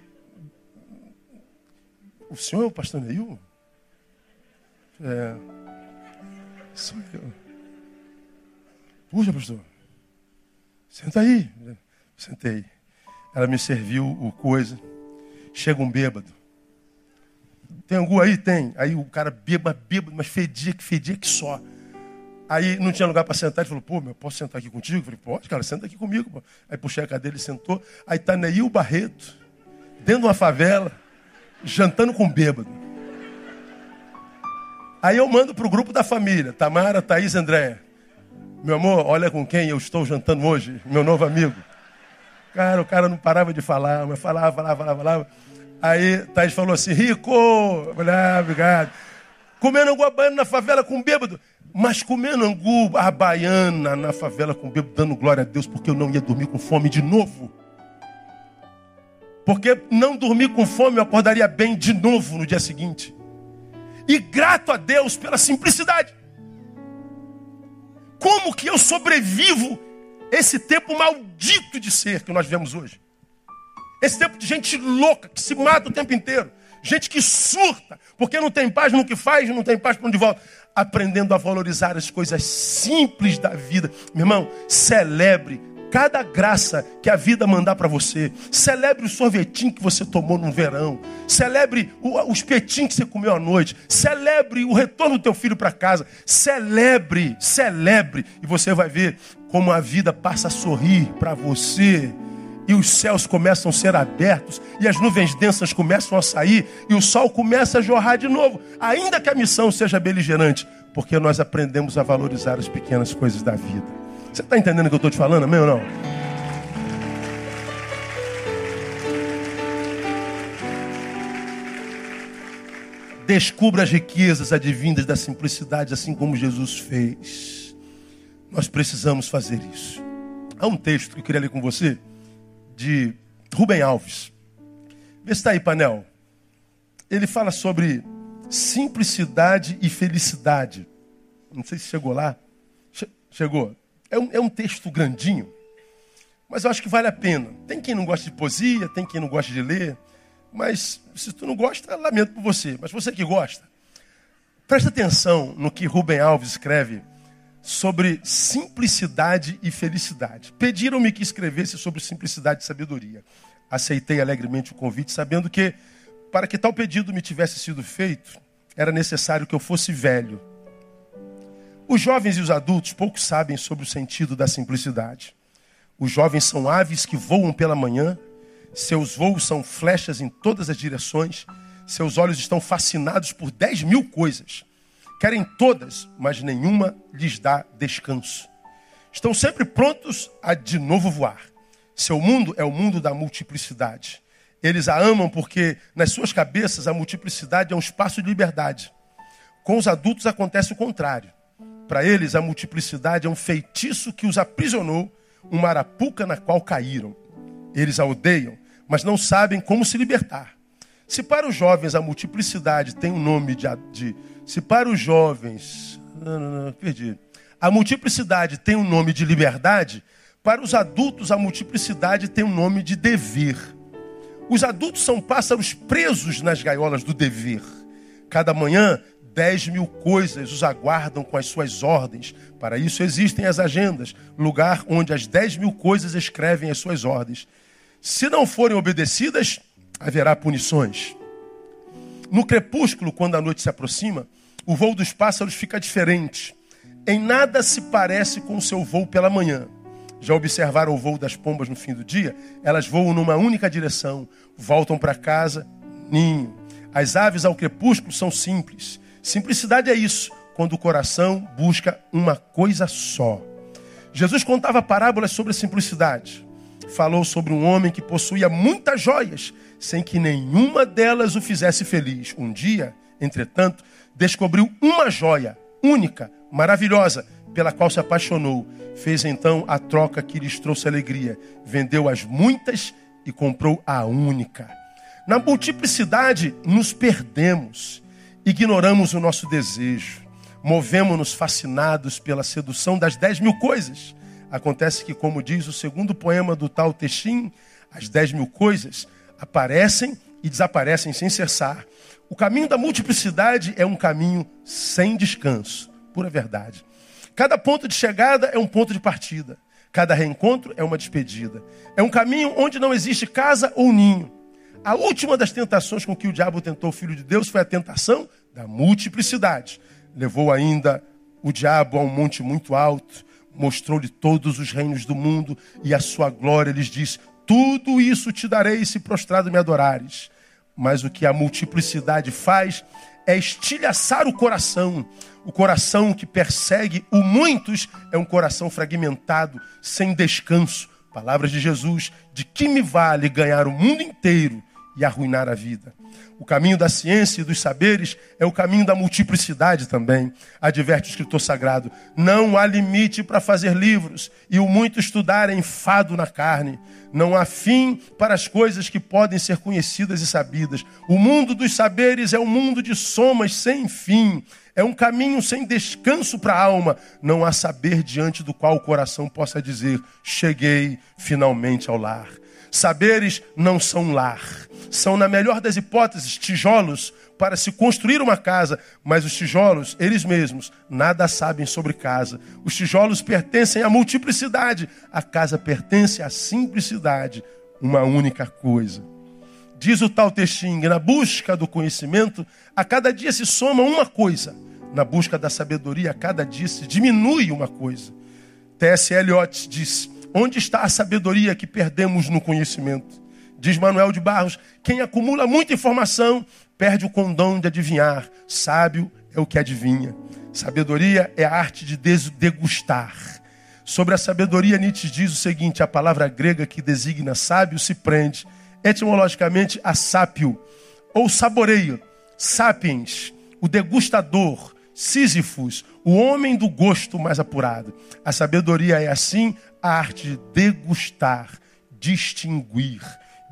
o senhor é o pastor Neil? É, Sou eu. Puxa, pastor. Senta aí. Sentei. Ela me serviu o coisa. Chega um bêbado. Tem angu aí? Tem. Aí o cara bêbado, bêbado, mas fedia que fedia que só. Aí não tinha lugar para sentar. Ele falou, pô, meu, posso sentar aqui contigo? Eu falei, pode, cara, senta aqui comigo. Pô. Aí puxei a cadeira, ele sentou. Aí tá Neil Barreto, dentro de uma favela, jantando com bêbado. Aí eu mando para o grupo da família, Tamara, Thaís, Andréia. Meu amor, olha com quem eu estou jantando hoje, meu novo amigo. Cara, o cara não parava de falar, mas falava, falava, falava, falava. Aí Thaís falou assim, Rico, ah, obrigado. Comendo angu baiana na favela com bêbado. Mas comendo angu a baiana na favela com bêbado, dando glória a Deus, porque eu não ia dormir com fome de novo. Porque não dormir com fome eu acordaria bem de novo no dia seguinte. E grato a Deus pela simplicidade. Como que eu sobrevivo esse tempo maldito de ser que nós vemos hoje? Esse tempo de gente louca que se mata o tempo inteiro. Gente que surta, porque não tem paz no que faz, não tem paz para onde volta. Aprendendo a valorizar as coisas simples da vida. Meu irmão, celebre cada graça que a vida mandar para você. Celebre o sorvetinho que você tomou no verão. Celebre o, o espetinho que você comeu à noite. Celebre o retorno do teu filho para casa. Celebre, celebre. E você vai ver como a vida passa a sorrir para você e os céus começam a ser abertos, e as nuvens densas começam a sair, e o sol começa a jorrar de novo, ainda que a missão seja beligerante, porque nós aprendemos a valorizar as pequenas coisas da vida. Você está entendendo o que eu estou te falando, amém ou não? Descubra as riquezas advindas da simplicidade, assim como Jesus fez. Nós precisamos fazer isso. Há um texto que eu queria ler com você de Rubem Alves. Vê se está aí, Panel. Ele fala sobre simplicidade e felicidade. Não sei se chegou lá. Chegou. É um, é um texto grandinho, mas eu acho que vale a pena. Tem quem não gosta de poesia, tem quem não gosta de ler, mas se tu não gosta, lamento por você. Mas você que gosta, presta atenção no que Rubem Alves escreve sobre simplicidade e felicidade. Pediram-me que escrevesse sobre simplicidade e sabedoria. Aceitei alegremente o convite, sabendo que, para que tal pedido me tivesse sido feito, era necessário que eu fosse velho. Os jovens e os adultos pouco sabem sobre o sentido da simplicidade. Os jovens são aves que voam pela manhã, seus voos são flechas em todas as direções, seus olhos estão fascinados por dez mil coisas. Querem todas, mas nenhuma lhes dá descanso. Estão sempre prontos a de novo voar. Seu mundo é o mundo da multiplicidade. Eles a amam porque nas suas cabeças a multiplicidade é um espaço de liberdade. Com os adultos acontece o contrário. Para eles, a multiplicidade é um feitiço que os aprisionou, uma arapuca na qual caíram. Eles a odeiam, mas não sabem como se libertar. Se para os jovens a multiplicidade tem o um nome de, de se para os jovens, não, não, não, perdi. A multiplicidade tem um nome de liberdade, para os adultos a multiplicidade tem um nome de dever. Os adultos são pássaros presos nas gaiolas do dever. Cada manhã, dez mil coisas os aguardam com as suas ordens. Para isso existem as agendas, lugar onde as dez mil coisas escrevem as suas ordens. Se não forem obedecidas, haverá punições. No crepúsculo, quando a noite se aproxima, o voo dos pássaros fica diferente. Em nada se parece com o seu voo pela manhã. Já observaram o voo das pombas no fim do dia? Elas voam numa única direção, voltam para casa, ninho. As aves ao crepúsculo são simples. Simplicidade é isso, quando o coração busca uma coisa só. Jesus contava parábolas sobre a simplicidade. Falou sobre um homem que possuía muitas joias, sem que nenhuma delas o fizesse feliz. Um dia, entretanto, descobriu uma joia única, maravilhosa, pela qual se apaixonou. Fez então a troca que lhes trouxe alegria. Vendeu as muitas e comprou a única. Na multiplicidade, nos perdemos, ignoramos o nosso desejo, movemos-nos fascinados pela sedução das dez mil coisas. Acontece que, como diz o segundo poema do tal Texim, as dez mil coisas aparecem e desaparecem sem cessar. O caminho da multiplicidade é um caminho sem descanso, pura verdade. Cada ponto de chegada é um ponto de partida. Cada reencontro é uma despedida. É um caminho onde não existe casa ou ninho. A última das tentações com que o diabo tentou o filho de Deus foi a tentação da multiplicidade. Levou ainda o diabo a um monte muito alto, mostrou-lhe todos os reinos do mundo e a sua glória lhes disse: Tudo isso te darei se prostrado me adorares. Mas o que a multiplicidade faz é estilhaçar o coração. O coração que persegue o muitos é um coração fragmentado, sem descanso. Palavras de Jesus: de que me vale ganhar o mundo inteiro e arruinar a vida. O caminho da ciência e dos saberes é o caminho da multiplicidade também. Adverte o escritor sagrado: não há limite para fazer livros, e o muito estudar é enfado na carne. Não há fim para as coisas que podem ser conhecidas e sabidas. O mundo dos saberes é um mundo de somas sem fim. É um caminho sem descanso para a alma. Não há saber diante do qual o coração possa dizer: cheguei finalmente ao lar. Saberes não são lar. São, na melhor das hipóteses, tijolos para se construir uma casa, mas os tijolos, eles mesmos, nada sabem sobre casa. Os tijolos pertencem à multiplicidade, a casa pertence à simplicidade, uma única coisa. Diz o Tao Te Ching, na busca do conhecimento, a cada dia se soma uma coisa. Na busca da sabedoria, a cada dia se diminui uma coisa. T.S. Eliot diz: Onde está a sabedoria que perdemos no conhecimento? Diz Manuel de Barros: quem acumula muita informação perde o condão de adivinhar. Sábio é o que adivinha. Sabedoria é a arte de degustar. Sobre a sabedoria, Nietzsche diz o seguinte: a palavra grega que designa sábio se prende etimologicamente a sápio, ou saboreio, sapiens, o degustador, Sísifos, o homem do gosto mais apurado. A sabedoria é assim a arte de degustar, distinguir,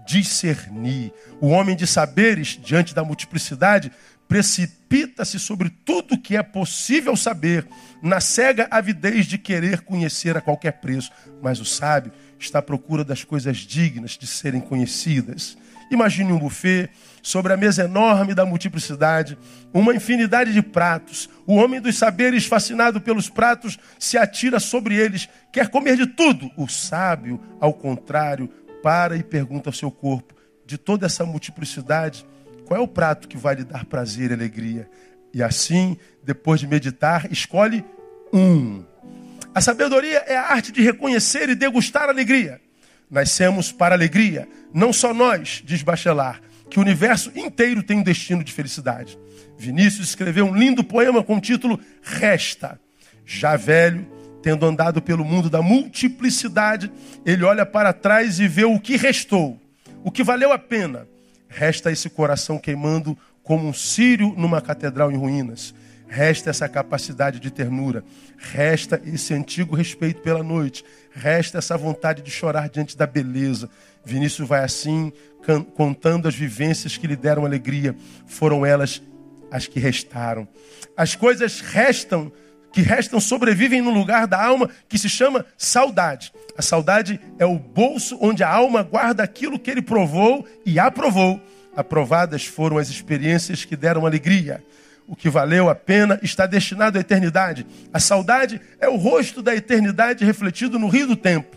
discernir. O homem de saberes, diante da multiplicidade, precipita-se sobre tudo que é possível saber, na cega avidez de querer conhecer a qualquer preço. Mas o sábio está à procura das coisas dignas de serem conhecidas. Imagine um buffet sobre a mesa enorme da multiplicidade, uma infinidade de pratos. O homem dos saberes, fascinado pelos pratos, se atira sobre eles, quer comer de tudo. O sábio, ao contrário, para e pergunta ao seu corpo: de toda essa multiplicidade, qual é o prato que vai lhe dar prazer e alegria? E assim, depois de meditar, escolhe um. A sabedoria é a arte de reconhecer e degustar a alegria. Nascemos para alegria. Não só nós, diz Bachelard, que o universo inteiro tem um destino de felicidade. Vinícius escreveu um lindo poema com o título Resta. Já velho, tendo andado pelo mundo da multiplicidade, ele olha para trás e vê o que restou, o que valeu a pena. Resta esse coração queimando como um círio numa catedral em ruínas. Resta essa capacidade de ternura, resta esse antigo respeito pela noite, resta essa vontade de chorar diante da beleza. Vinícius vai assim, contando as vivências que lhe deram alegria, foram elas as que restaram. As coisas restam, que restam, sobrevivem no lugar da alma que se chama saudade. A saudade é o bolso onde a alma guarda aquilo que ele provou e aprovou. Aprovadas foram as experiências que deram alegria o que valeu a pena está destinado à eternidade. A saudade é o rosto da eternidade refletido no rio do tempo.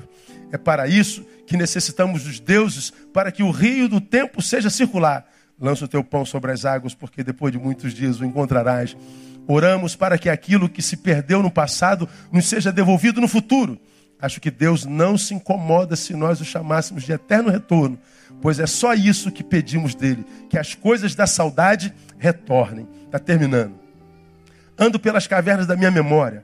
É para isso que necessitamos dos deuses, para que o rio do tempo seja circular. Lança o teu pão sobre as águas, porque depois de muitos dias o encontrarás. Oramos para que aquilo que se perdeu no passado nos seja devolvido no futuro. Acho que Deus não se incomoda se nós o chamássemos de eterno retorno, pois é só isso que pedimos dele: que as coisas da saudade retornem. Está terminando. Ando pelas cavernas da minha memória.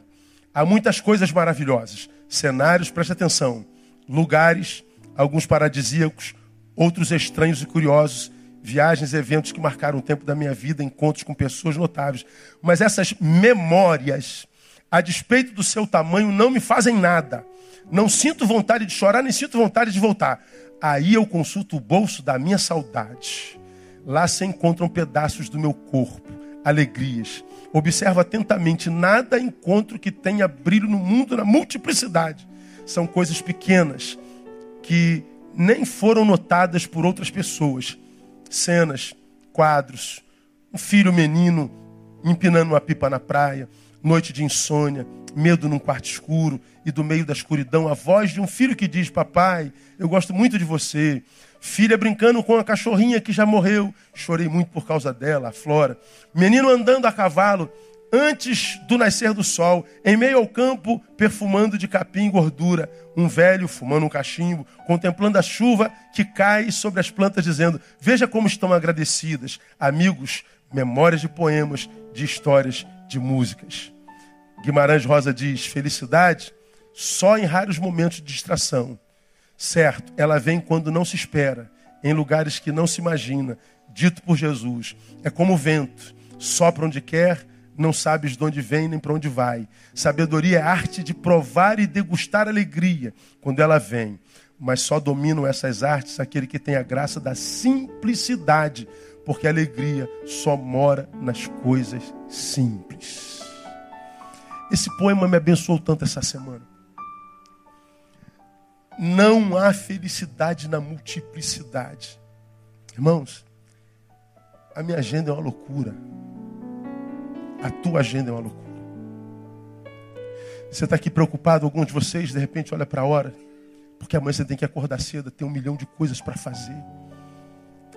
Há muitas coisas maravilhosas. Cenários, preste atenção. Lugares, alguns paradisíacos, outros estranhos e curiosos. Viagens, eventos que marcaram o tempo da minha vida, encontros com pessoas notáveis. Mas essas memórias, a despeito do seu tamanho, não me fazem nada. Não sinto vontade de chorar, nem sinto vontade de voltar. Aí eu consulto o bolso da minha saudade. Lá se encontram pedaços do meu corpo, alegrias. Observa atentamente, nada encontro que tenha brilho no mundo na multiplicidade. São coisas pequenas que nem foram notadas por outras pessoas. Cenas, quadros, um filho menino empinando uma pipa na praia, noite de insônia, medo num quarto escuro e do meio da escuridão a voz de um filho que diz: Papai, eu gosto muito de você. Filha brincando com a cachorrinha que já morreu, chorei muito por causa dela, a Flora. Menino andando a cavalo antes do nascer do sol, em meio ao campo, perfumando de capim e gordura. Um velho fumando um cachimbo, contemplando a chuva que cai sobre as plantas, dizendo: Veja como estão agradecidas. Amigos, memórias de poemas, de histórias, de músicas. Guimarães Rosa diz: felicidade só em raros momentos de distração. Certo, ela vem quando não se espera em lugares que não se imagina, dito por Jesus. É como o vento, sopra onde quer, não sabes de onde vem nem para onde vai. Sabedoria é arte de provar e degustar alegria quando ela vem. Mas só dominam essas artes aquele que tem a graça da simplicidade, porque a alegria só mora nas coisas simples. Esse poema me abençoou tanto essa semana. Não há felicidade na multiplicidade. Irmãos, a minha agenda é uma loucura. A tua agenda é uma loucura. Você está aqui preocupado, alguns de vocês, de repente, olha para a hora, porque amanhã você tem que acordar cedo, tem um milhão de coisas para fazer.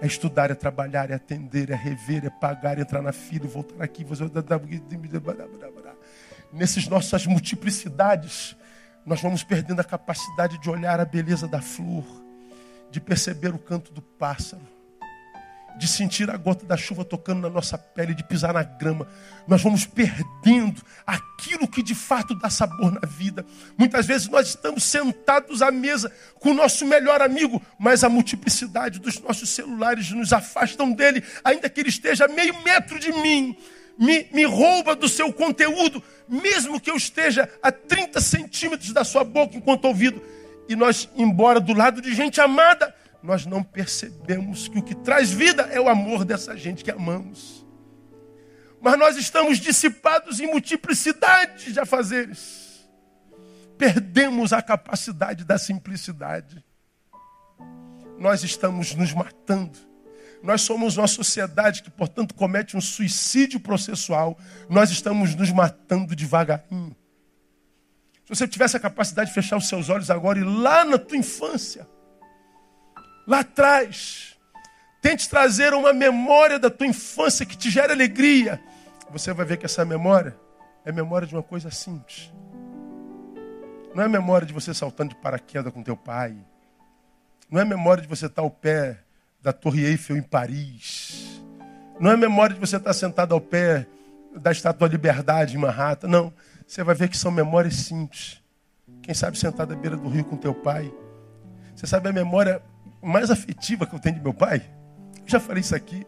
É estudar, é trabalhar, é atender, é rever, é pagar, é entrar na fila e voltar aqui. Nessas nossas multiplicidades, nós vamos perdendo a capacidade de olhar a beleza da flor, de perceber o canto do pássaro, de sentir a gota da chuva tocando na nossa pele, de pisar na grama. Nós vamos perdendo aquilo que de fato dá sabor na vida. Muitas vezes nós estamos sentados à mesa com o nosso melhor amigo, mas a multiplicidade dos nossos celulares nos afastam dele, ainda que ele esteja a meio metro de mim. Me, me rouba do seu conteúdo, mesmo que eu esteja a 30 centímetros da sua boca enquanto ouvido. E nós, embora do lado de gente amada, nós não percebemos que o que traz vida é o amor dessa gente que amamos. Mas nós estamos dissipados em multiplicidade de afazeres. Perdemos a capacidade da simplicidade. Nós estamos nos matando. Nós somos uma sociedade que, portanto, comete um suicídio processual. Nós estamos nos matando devagarinho. Se você tivesse a capacidade de fechar os seus olhos agora e lá na tua infância, lá atrás. Tente trazer uma memória da tua infância que te gera alegria. Você vai ver que essa memória é memória de uma coisa simples. Não é memória de você saltando de paraquedas com teu pai. Não é memória de você estar ao pé da Torre Eiffel em Paris. Não é memória de você estar sentado ao pé da Estátua da Liberdade em Manhattan. Não. Você vai ver que são memórias simples. Quem sabe sentado à beira do rio com teu pai. Você sabe a memória mais afetiva que eu tenho de meu pai, eu já falei isso aqui.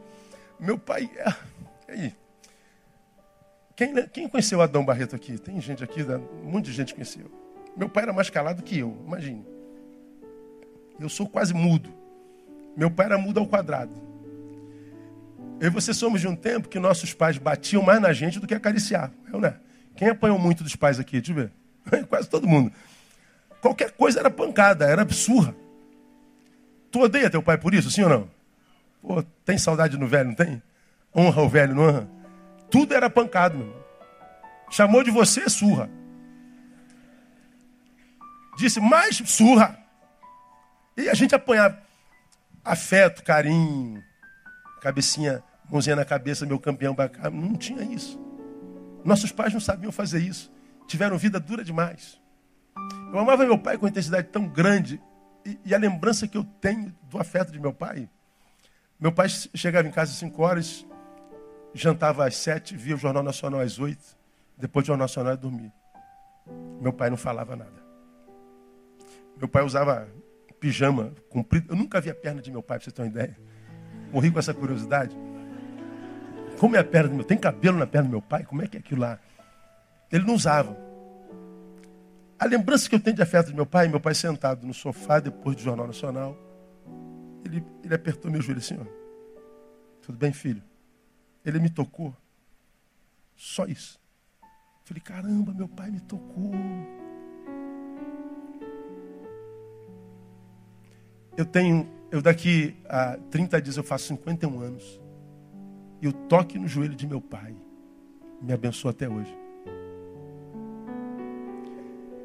Meu pai é. Aí. Quem, quem conheceu Adão Barreto aqui? Tem gente aqui, monte de gente conheceu. Meu pai era mais calado que eu, imagine. Eu sou quase mudo. Meu pai era mudo ao quadrado. Eu e você somos de um tempo que nossos pais batiam mais na gente do que acariciavam. Eu, né? Quem apanhou muito dos pais aqui? Deixa eu ver. Quase todo mundo. Qualquer coisa era pancada, era surra. Tu odeia teu pai por isso, sim ou não? Pô, tem saudade no velho, não tem? Honra o velho, não honra? Tudo era pancado, meu irmão. Chamou de você surra. Disse mais surra. E a gente apanhava. Afeto, carinho, cabecinha, mãozinha na cabeça, meu campeão bacana. Não tinha isso. Nossos pais não sabiam fazer isso. Tiveram vida dura demais. Eu amava meu pai com intensidade tão grande e, e, a lembrança que eu tenho do afeto de meu pai. Meu pai chegava em casa às 5 horas, jantava às 7, via o Jornal Nacional às 8, depois do Jornal Nacional ia dormir. Meu pai não falava nada. Meu pai usava pijama comprido. Eu nunca vi a perna de meu pai, para você ter uma ideia. Morri com essa curiosidade. Como é a perna do meu? Tem cabelo na perna do meu pai? Como é que é aquilo lá? Ele não usava. A lembrança que eu tenho de afeto de meu pai, meu pai sentado no sofá depois do Jornal Nacional, ele, ele apertou meu joelho assim, ó. Tudo bem, filho? Ele me tocou. Só isso. Falei, caramba, meu pai me tocou. Eu tenho, eu daqui a 30 dias eu faço 51 anos. E o toque no joelho de meu pai me abençoou até hoje.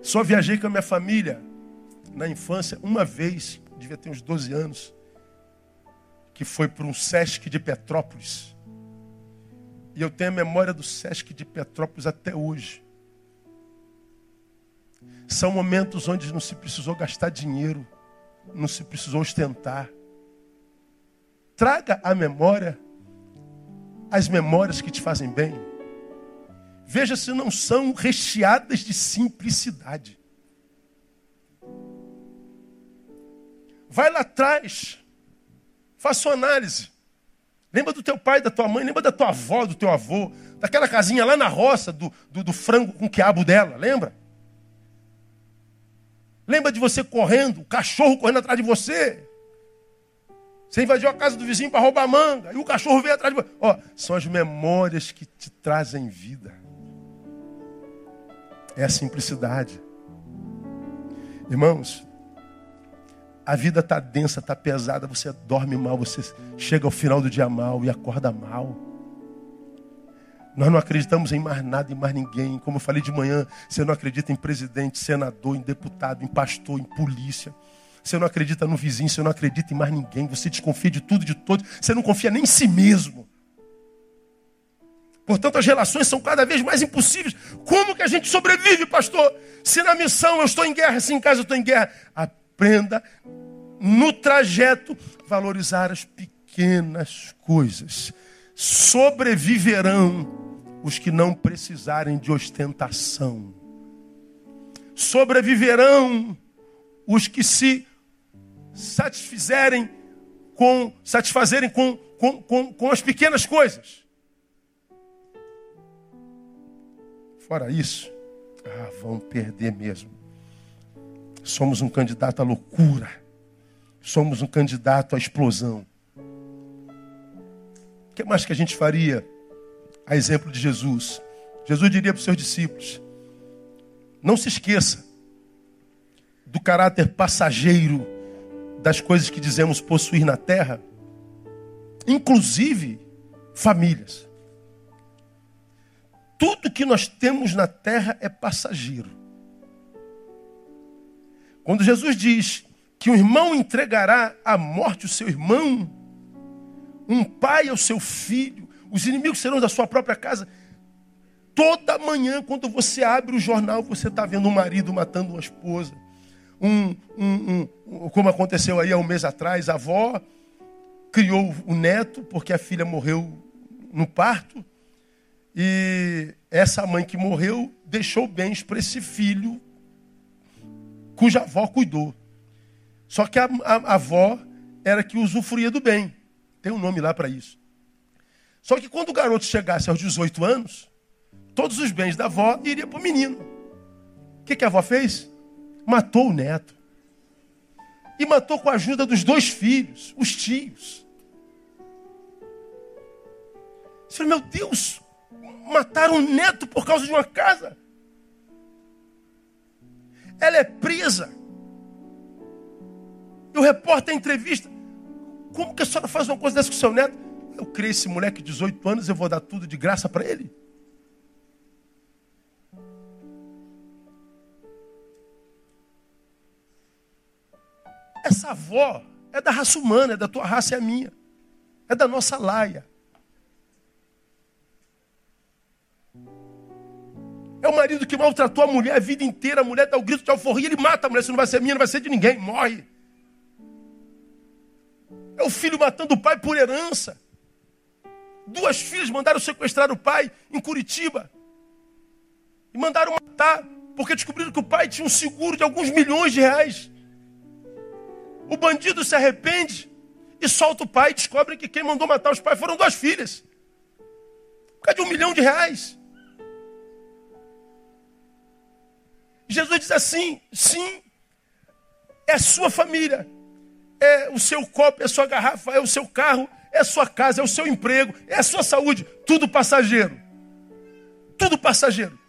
Só viajei com a minha família na infância uma vez, devia ter uns 12 anos, que foi para um Sesc de Petrópolis. E eu tenho a memória do Sesc de Petrópolis até hoje. São momentos onde não se precisou gastar dinheiro, não se precisou ostentar. Traga à memória as memórias que te fazem bem. Veja se não são recheadas de simplicidade. Vai lá atrás. Faça sua análise. Lembra do teu pai, da tua mãe, lembra da tua avó, do teu avô, daquela casinha lá na roça, do, do, do frango com quiabo dela, lembra? Lembra de você correndo, o cachorro correndo atrás de você. Você invadiu a casa do vizinho para roubar manga, e o cachorro veio atrás de você. Ó, são as memórias que te trazem vida. É a simplicidade. Irmãos, a vida está densa, está pesada, você dorme mal, você chega ao final do dia mal e acorda mal. Nós não acreditamos em mais nada, em mais ninguém. Como eu falei de manhã, você não acredita em presidente, senador, em deputado, em pastor, em polícia. Você não acredita no vizinho, você não acredita em mais ninguém. Você desconfia de tudo, de todos. Você não confia nem em si mesmo. Portanto, as relações são cada vez mais impossíveis. Como que a gente sobrevive, pastor? Se na missão eu estou em guerra, se em casa eu estou em guerra. Aprenda no trajeto valorizar as pequenas coisas. Sobreviverão os que não precisarem de ostentação. Sobreviverão os que se satisfizerem com satisfazerem com, com, com, com as pequenas coisas. Fora isso, ah, vão perder mesmo. Somos um candidato à loucura. Somos um candidato à explosão. O que mais que a gente faria a exemplo de Jesus. Jesus diria para os seus discípulos: não se esqueça do caráter passageiro das coisas que dizemos possuir na terra, inclusive famílias. Tudo que nós temos na terra é passageiro. Quando Jesus diz que um irmão entregará à morte o seu irmão, um pai ao seu filho, os inimigos serão da sua própria casa. Toda manhã, quando você abre o jornal, você está vendo um marido matando uma esposa. Um, um, um, como aconteceu aí há um mês atrás, a avó criou o neto porque a filha morreu no parto. E essa mãe que morreu deixou bens para esse filho cuja avó cuidou. Só que a, a, a avó era que usufruía do bem. Tem um nome lá para isso. Só que quando o garoto chegasse aos 18 anos, todos os bens da avó iriam para o menino. O que, que a avó fez? Matou o neto. E matou com a ajuda dos dois filhos, os tios. Falou, meu Deus, mataram um neto por causa de uma casa. Ela é presa. E o repórter entrevista. Como que a senhora faz uma coisa dessa com seu neto? Eu criei esse moleque de 18 anos, eu vou dar tudo de graça para ele? Essa avó é da raça humana, é da tua raça, é a minha. É da nossa laia. É o marido que maltratou a mulher a vida inteira, a mulher dá o grito de alforria, ele mata a mulher, se não vai ser minha, não vai ser de ninguém, morre. É o filho matando o pai por herança. Duas filhas mandaram sequestrar o pai em Curitiba. E mandaram matar, porque descobriram que o pai tinha um seguro de alguns milhões de reais. O bandido se arrepende e solta o pai e descobre que quem mandou matar os pais foram duas filhas. Por causa de um milhão de reais. Jesus diz assim: sim, é a sua família, é o seu copo, é a sua garrafa, é o seu carro, é a sua casa, é o seu emprego, é a sua saúde, tudo passageiro. Tudo passageiro.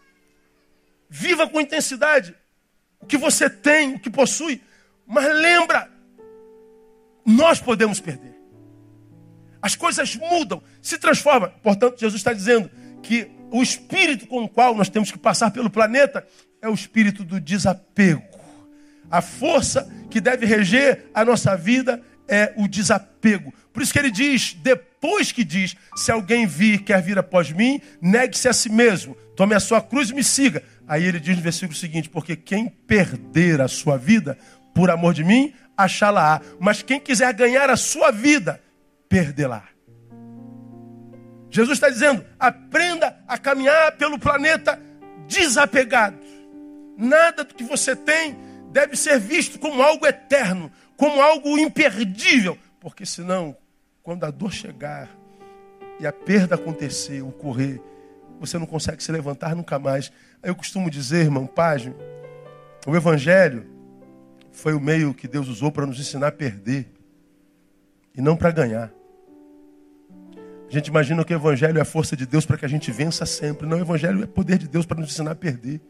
Viva com intensidade o que você tem, o que possui, mas lembra, nós podemos perder. As coisas mudam, se transformam. Portanto, Jesus está dizendo que o espírito com o qual nós temos que passar pelo planeta é o espírito do desapego. A força que deve reger a nossa vida é o desapego. Por isso que ele diz, depois que diz, se alguém vir, quer vir após mim, negue-se a si mesmo, tome a sua cruz e me siga. Aí ele diz no versículo seguinte, porque quem perder a sua vida, por amor de mim, achá-la-á. Mas quem quiser ganhar a sua vida, perdê-la. Jesus está dizendo, aprenda a caminhar pelo planeta desapegado. Nada do que você tem deve ser visto como algo eterno, como algo imperdível, porque senão quando a dor chegar e a perda acontecer, ocorrer, você não consegue se levantar nunca mais. Eu costumo dizer, irmão, página, o Evangelho foi o meio que Deus usou para nos ensinar a perder e não para ganhar. A gente imagina que o Evangelho é a força de Deus para que a gente vença sempre. Não, o Evangelho é poder de Deus para nos ensinar a perder.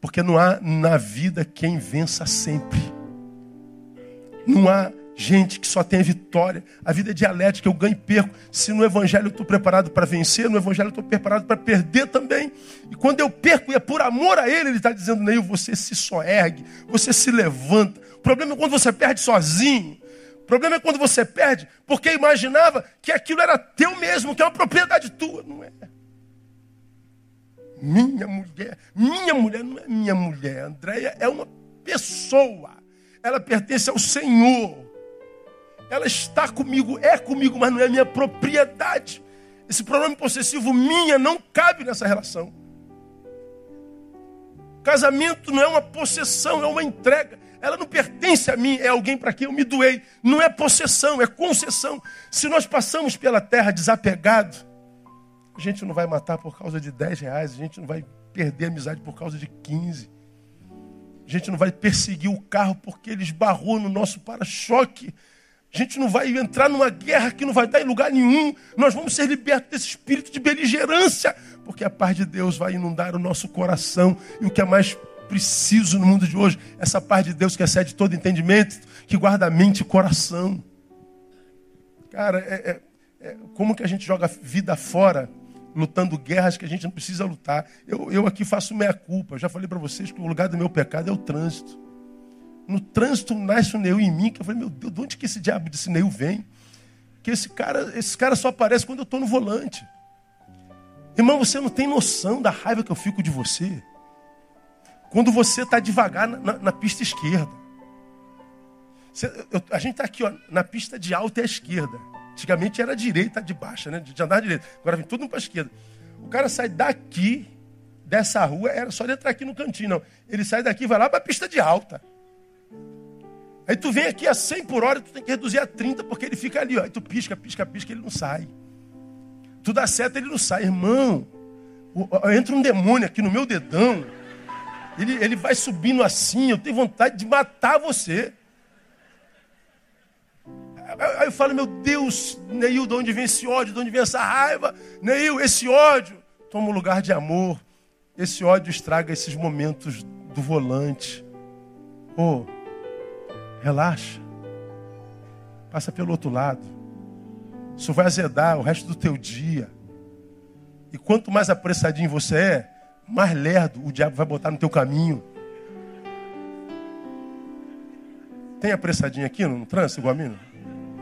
Porque não há na vida quem vença sempre. Não há gente que só tem vitória. A vida é dialética, eu ganho e perco. Se no Evangelho eu estou preparado para vencer, no Evangelho eu estou preparado para perder também. E quando eu perco, e é por amor a Ele, Ele está dizendo, Neil, você se só ergue, você se levanta. O problema é quando você perde sozinho. O problema é quando você perde porque imaginava que aquilo era teu mesmo, que é uma propriedade tua. Não é. Minha mulher, minha mulher não é minha mulher. Andréia é uma pessoa. Ela pertence ao Senhor. Ela está comigo, é comigo, mas não é minha propriedade. Esse pronome possessivo minha não cabe nessa relação. Casamento não é uma possessão, é uma entrega. Ela não pertence a mim, é alguém para quem eu me doei. Não é possessão, é concessão. Se nós passamos pela terra desapegado, a gente não vai matar por causa de 10 reais, a gente não vai perder a amizade por causa de 15. A gente não vai perseguir o carro porque ele esbarrou no nosso para-choque. A gente não vai entrar numa guerra que não vai dar em lugar nenhum. Nós vamos ser libertos desse espírito de beligerância, porque a paz de Deus vai inundar o nosso coração. E o que é mais preciso no mundo de hoje, essa paz de Deus que excede todo entendimento, que guarda a mente e coração. Cara, é, é, é, como que a gente joga vida fora, lutando guerras que a gente não precisa lutar? Eu, eu aqui faço meia culpa. Já falei para vocês que o lugar do meu pecado é o trânsito. No trânsito nasce um Neil em mim, que eu falei, meu Deus, de onde que esse diabo desse Neil vem? Que esse cara, esse cara só aparece quando eu estou no volante. Irmão, você não tem noção da raiva que eu fico de você. Quando você está devagar na, na, na, pista esquerda. Você, eu, a gente está aqui ó, na pista de alta e à esquerda. Antigamente era direita de baixa, né? De andar direita. Agora vem tudo para a esquerda. O cara sai daqui, dessa rua, era só ele entrar aqui no cantinho, não. Ele sai daqui vai lá para a pista de alta. Aí tu vem aqui a 100 por hora, tu tem que reduzir a 30, porque ele fica ali, ó. Aí tu pisca, pisca, pisca, ele não sai. Tu dá seta, ele não sai. Irmão, entra um demônio aqui no meu dedão. Ele, ele vai subindo assim, eu tenho vontade de matar você. Aí eu falo, meu Deus, Neil, de onde vem esse ódio? De onde vem essa raiva? Neil, esse ódio toma um lugar de amor. Esse ódio estraga esses momentos do volante. Oh, Relaxa. Passa pelo outro lado. Isso vai azedar o resto do teu dia. E quanto mais apressadinho você é, mais lerdo o diabo vai botar no teu caminho. Tem apressadinho aqui no trânsito igual a mim?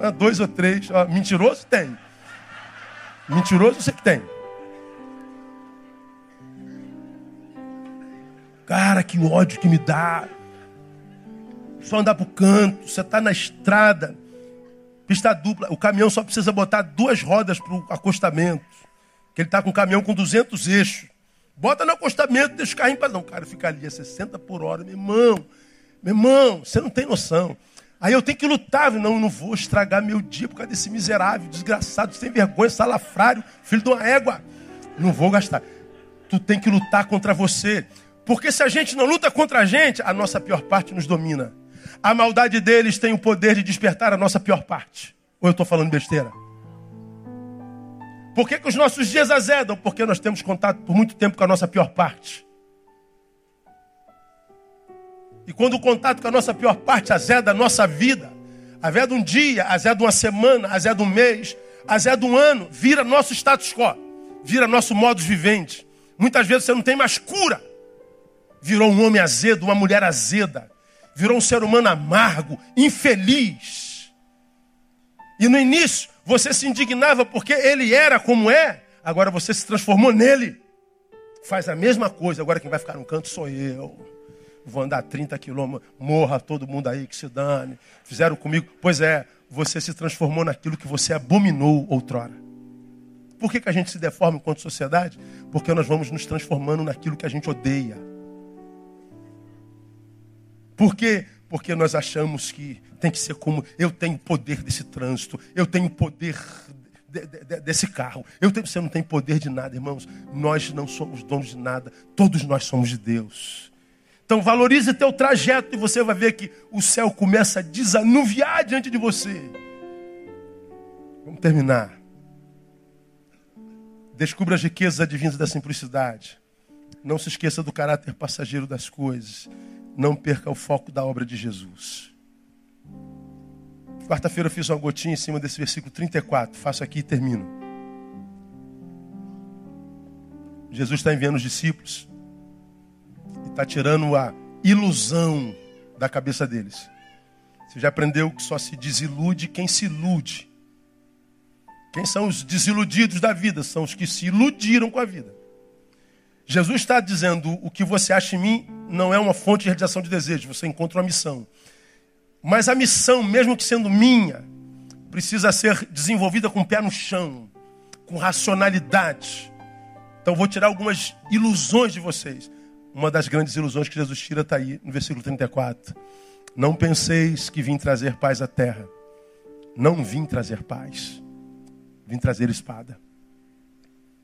Ah, dois ou três. Mentiroso tem. Mentiroso você que tem. Cara, que ódio que me dá só andar para o canto, você está na estrada, pista dupla, o caminhão só precisa botar duas rodas para o acostamento, que ele está com um caminhão com 200 eixos. Bota no acostamento, deixa o carrinho para não. Cara fica ali a 60 por hora, meu irmão, meu irmão, você não tem noção. Aí eu tenho que lutar, não, não vou estragar meu dia por causa desse miserável, desgraçado, sem vergonha, salafrário, filho de uma égua. Não vou gastar. Tu tem que lutar contra você. Porque se a gente não luta contra a gente, a nossa pior parte nos domina. A maldade deles tem o poder de despertar a nossa pior parte. Ou eu estou falando besteira? Por que, que os nossos dias azedam? Porque nós temos contato por muito tempo com a nossa pior parte. E quando o contato com a nossa pior parte azeda a nossa vida, azeda um dia, azeda uma semana, azeda um mês, azeda um ano, vira nosso status quo, vira nosso modus vivendi. Muitas vezes você não tem mais cura. Virou um homem azedo, uma mulher azeda virou um ser humano amargo, infeliz. E no início você se indignava porque ele era como é, agora você se transformou nele. Faz a mesma coisa, agora quem vai ficar no canto sou eu. Vou andar 30 quilômetros, morra todo mundo aí que se dane. Fizeram comigo. Pois é, você se transformou naquilo que você abominou outrora. Por que, que a gente se deforma enquanto sociedade? Porque nós vamos nos transformando naquilo que a gente odeia. Porque Porque nós achamos que tem que ser como eu tenho poder desse trânsito, eu tenho poder de, de, desse carro. Eu tenho, você não tem poder de nada, irmãos. Nós não somos donos de nada. Todos nós somos de Deus. Então valorize teu trajeto e você vai ver que o céu começa a desanuviar diante de você. Vamos terminar. Descubra as riquezas advindas da simplicidade. Não se esqueça do caráter passageiro das coisas. Não perca o foco da obra de Jesus. Quarta-feira eu fiz uma gotinha em cima desse versículo 34. Faço aqui e termino. Jesus está enviando os discípulos e está tirando a ilusão da cabeça deles. Você já aprendeu que só se desilude quem se ilude. Quem são os desiludidos da vida? São os que se iludiram com a vida. Jesus está dizendo: o que você acha em mim não é uma fonte de realização de desejo, você encontra uma missão. Mas a missão, mesmo que sendo minha, precisa ser desenvolvida com o pé no chão, com racionalidade. Então vou tirar algumas ilusões de vocês. Uma das grandes ilusões que Jesus tira está aí no versículo 34. Não penseis que vim trazer paz à terra. Não vim trazer paz. Vim trazer espada.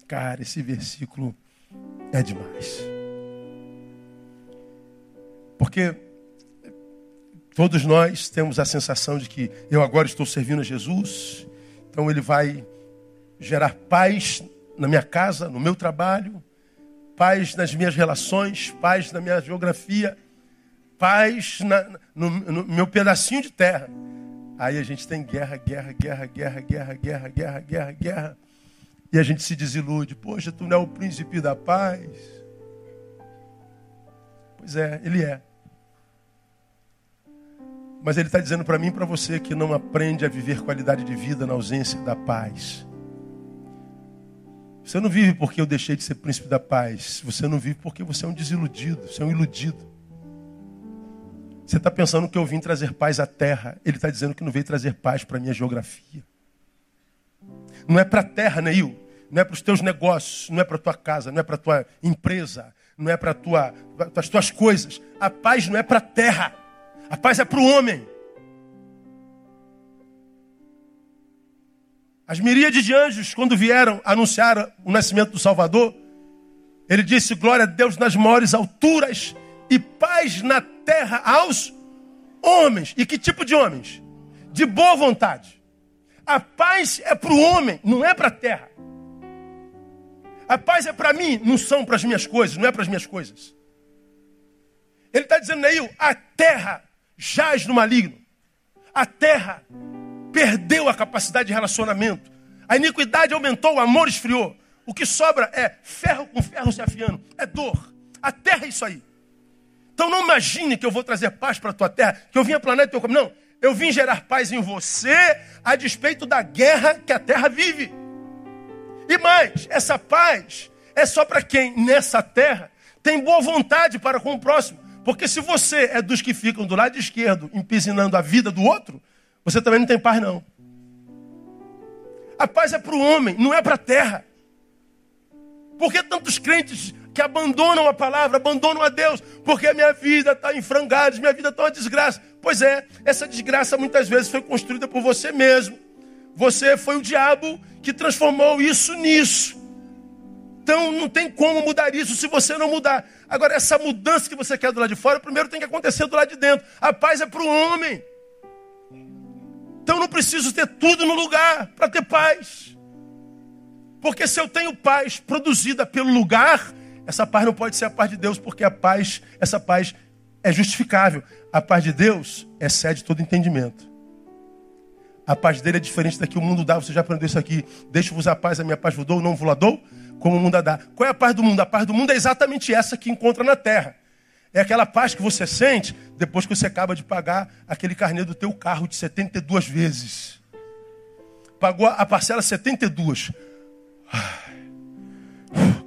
Cara, esse versículo é demais. Porque Todos nós temos a sensação de que eu agora estou servindo a Jesus, então Ele vai gerar paz na minha casa, no meu trabalho, paz nas minhas relações, paz na minha geografia, paz na, no, no meu pedacinho de terra. Aí a gente tem guerra, guerra, guerra, guerra, guerra, guerra, guerra, guerra, guerra. E a gente se desilude. Poxa, tu não é o príncipe da paz. Pois é, ele é. Mas ele está dizendo para mim e para você que não aprende a viver qualidade de vida na ausência da paz. Você não vive porque eu deixei de ser príncipe da paz. Você não vive porque você é um desiludido, você é um iludido. Você está pensando que eu vim trazer paz à terra. Ele está dizendo que não veio trazer paz para a minha geografia. Não é para a terra, Neil. Não é para os teus negócios, não é para a tua casa, não é para a tua empresa, não é para tua, as tuas coisas. A paz não é para a terra. A paz é para o homem. As miríades de anjos, quando vieram anunciar o nascimento do Salvador, ele disse: Glória a Deus nas maiores alturas e paz na terra aos homens. E que tipo de homens? De boa vontade. A paz é para o homem, não é para a terra. A paz é para mim, não são para as minhas coisas, não é para as minhas coisas. Ele está dizendo aí, a terra jaz no maligno. A terra perdeu a capacidade de relacionamento. A iniquidade aumentou, o amor esfriou. O que sobra é ferro com ferro se afiando. É dor. A terra é isso aí. Então não imagine que eu vou trazer paz para a tua terra, que eu vim a planeta teu Não, eu vim gerar paz em você a despeito da guerra que a terra vive. E mais, essa paz é só para quem nessa terra tem boa vontade para com o próximo. Porque se você é dos que ficam do lado esquerdo, empisinando a vida do outro, você também não tem paz, não. A paz é para o homem, não é para a terra. Por que tantos crentes que abandonam a palavra, abandonam a Deus? Porque a minha vida está em frangalhos, minha vida está uma desgraça. Pois é, essa desgraça muitas vezes foi construída por você mesmo. Você foi o diabo que transformou isso nisso. Então não tem como mudar isso se você não mudar. Agora, essa mudança que você quer do lado de fora, primeiro tem que acontecer do lado de dentro. A paz é para o homem. Então não preciso ter tudo no lugar para ter paz. Porque se eu tenho paz produzida pelo lugar, essa paz não pode ser a paz de Deus, porque a paz, essa paz é justificável. A paz de Deus excede todo entendimento. A paz dele é diferente da que o mundo dá. Você já aprendeu isso aqui. Deixa-vos a paz, a minha paz vos dou, não vos dou como o mundo dá. Qual é a paz do mundo? A paz do mundo é exatamente essa que encontra na terra. É aquela paz que você sente depois que você acaba de pagar aquele carnê do teu carro de 72 vezes. Pagou a parcela 72. Ai,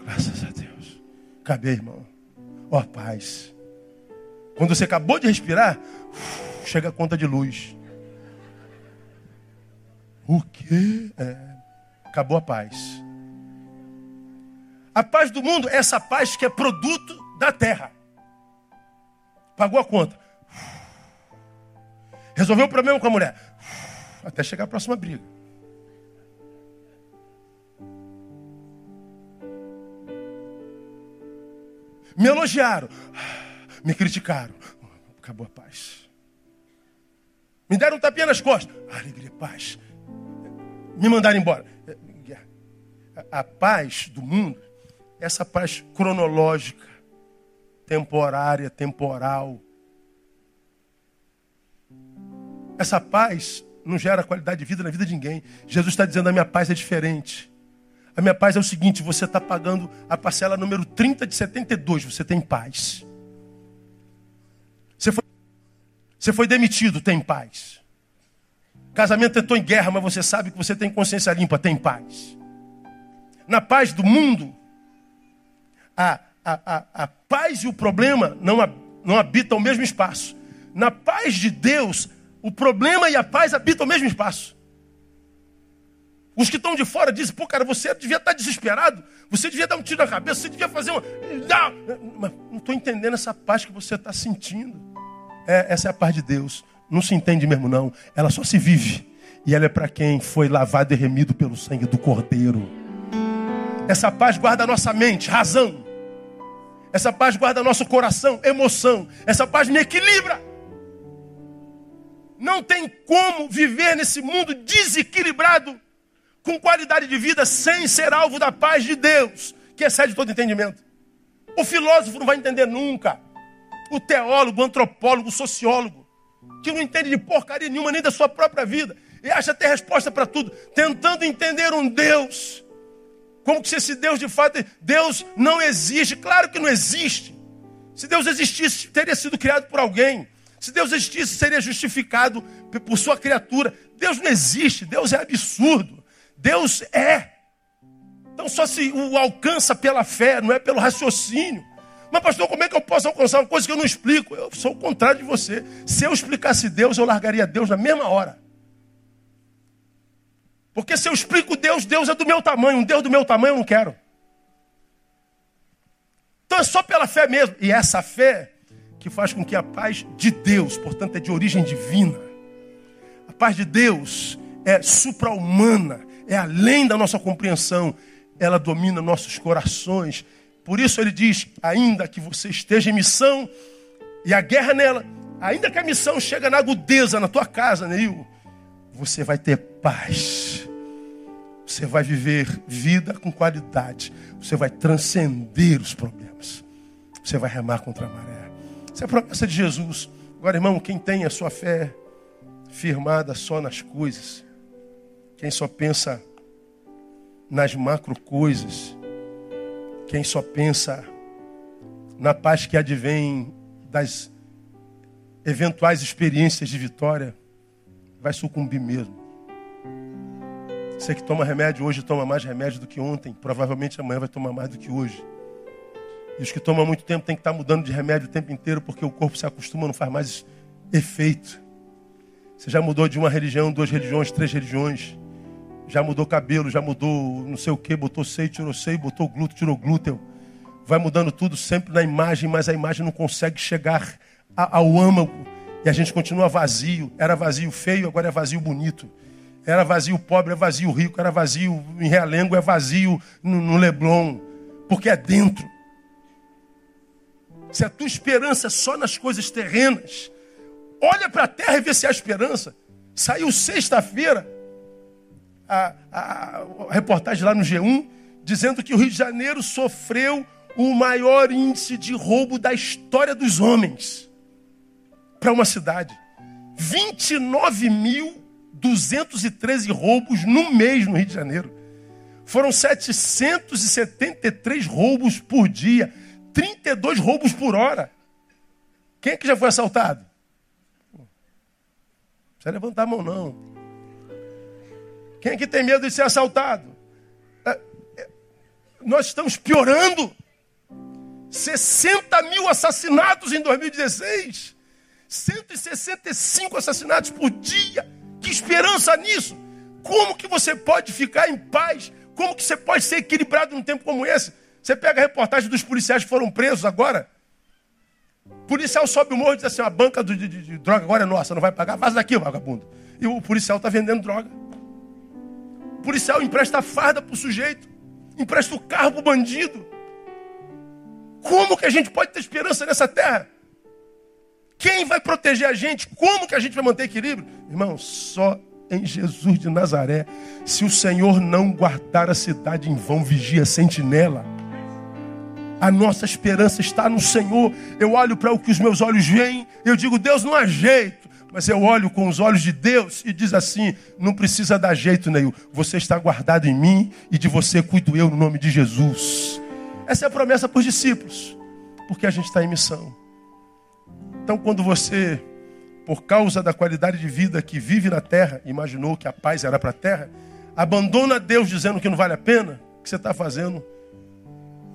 graças a Deus. Acabei, irmão. Ó, oh, paz. Quando você acabou de respirar, chega a conta de luz. O quê? É, acabou a paz. A paz do mundo é essa paz que é produto da terra. Pagou a conta. Resolveu o problema com a mulher. Até chegar a próxima briga. Me elogiaram. Me criticaram. Acabou a paz. Me deram um tapinha nas costas. Alegria, paz. Me mandaram embora. A paz do mundo, essa paz cronológica, temporária, temporal. Essa paz não gera qualidade de vida na vida de ninguém. Jesus está dizendo: a minha paz é diferente. A minha paz é o seguinte: você está pagando a parcela número 30 de 72, você tem paz. Você foi, você foi demitido, tem paz. Casamento entrou em guerra, mas você sabe que você tem consciência limpa, tem paz. Na paz do mundo, a, a, a, a paz e o problema não, não habitam o mesmo espaço. Na paz de Deus, o problema e a paz habitam o mesmo espaço. Os que estão de fora dizem, pô, cara, você devia estar desesperado, você devia dar um tiro na cabeça, você devia fazer uma. Mas não estou entendendo essa paz que você está sentindo. É, essa é a paz de Deus. Não se entende mesmo, não. Ela só se vive. E ela é para quem foi lavado e remido pelo sangue do Cordeiro. Essa paz guarda a nossa mente, razão. Essa paz guarda nosso coração, emoção. Essa paz me equilibra. Não tem como viver nesse mundo desequilibrado com qualidade de vida sem ser alvo da paz de Deus, que excede todo entendimento. O filósofo não vai entender nunca. O teólogo, o antropólogo, o sociólogo, que não entende de porcaria nenhuma, nem da sua própria vida, e acha ter resposta para tudo, tentando entender um Deus. Como se esse Deus de fato, Deus não existe? Claro que não existe. Se Deus existisse, teria sido criado por alguém. Se Deus existisse, seria justificado por sua criatura. Deus não existe, Deus é absurdo. Deus é. Então só se o alcança pela fé, não é pelo raciocínio. Mas, pastor, como é que eu posso alcançar uma coisa que eu não explico? Eu sou o contrário de você. Se eu explicasse Deus, eu largaria Deus na mesma hora. Porque se eu explico Deus, Deus é do meu tamanho. Um Deus do meu tamanho eu não quero. Então é só pela fé mesmo. E essa fé que faz com que a paz de Deus, portanto, é de origem divina. A paz de Deus é supra-humana é além da nossa compreensão, ela domina nossos corações. Por isso ele diz: ainda que você esteja em missão e a guerra nela, ainda que a missão chegue na agudeza na tua casa, Neil, você vai ter paz. Você vai viver vida com qualidade. Você vai transcender os problemas. Você vai remar contra a maré. Essa é a promessa de Jesus. Agora, irmão, quem tem a sua fé firmada só nas coisas, quem só pensa nas macro coisas, quem só pensa na paz que advém das eventuais experiências de vitória, vai sucumbir mesmo. Você que toma remédio hoje toma mais remédio do que ontem, provavelmente amanhã vai tomar mais do que hoje. E os que tomam muito tempo tem que estar mudando de remédio o tempo inteiro porque o corpo se acostuma, não faz mais efeito. Você já mudou de uma religião, duas religiões, três religiões já mudou cabelo, já mudou não sei o que, botou seio, tirou seio, botou glúteo, tirou glúteo. Vai mudando tudo sempre na imagem, mas a imagem não consegue chegar ao âmago. E a gente continua vazio. Era vazio feio, agora é vazio bonito. Era vazio pobre, é vazio rico. Era vazio em Realengo, é vazio no, no Leblon. Porque é dentro. Se a tua esperança é só nas coisas terrenas, olha para a terra e vê se há esperança. Saiu sexta-feira, a, a, a reportagem lá no G1, dizendo que o Rio de Janeiro sofreu o maior índice de roubo da história dos homens para uma cidade. 29.213 roubos no mês no Rio de Janeiro. Foram 773 roubos por dia, 32 roubos por hora. Quem é que já foi assaltado? Não precisa levantar a mão, não. Quem é que tem medo de ser assaltado? É, é, nós estamos piorando. 60 mil assassinatos em 2016. 165 assassinatos por dia. Que esperança nisso? Como que você pode ficar em paz? Como que você pode ser equilibrado num tempo como esse? Você pega a reportagem dos policiais que foram presos agora. O policial sobe o morro e diz assim: a banca de, de, de droga agora é nossa, não vai pagar, vaza daqui, vagabundo. E o policial está vendendo droga. O policial empresta a farda para o sujeito, empresta o carro para o bandido. Como que a gente pode ter esperança nessa terra? Quem vai proteger a gente? Como que a gente vai manter equilíbrio? Irmão, só em Jesus de Nazaré. Se o Senhor não guardar a cidade em vão, vigia sentinela. A nossa esperança está no Senhor. Eu olho para o que os meus olhos veem, eu digo, Deus não há jeito. Mas eu olho com os olhos de Deus e diz assim: não precisa dar jeito nenhum. Você está guardado em mim e de você cuido eu no nome de Jesus. Essa é a promessa para os discípulos, porque a gente está em missão. Então, quando você, por causa da qualidade de vida que vive na terra, imaginou que a paz era para a terra, abandona Deus dizendo que não vale a pena, o que você está fazendo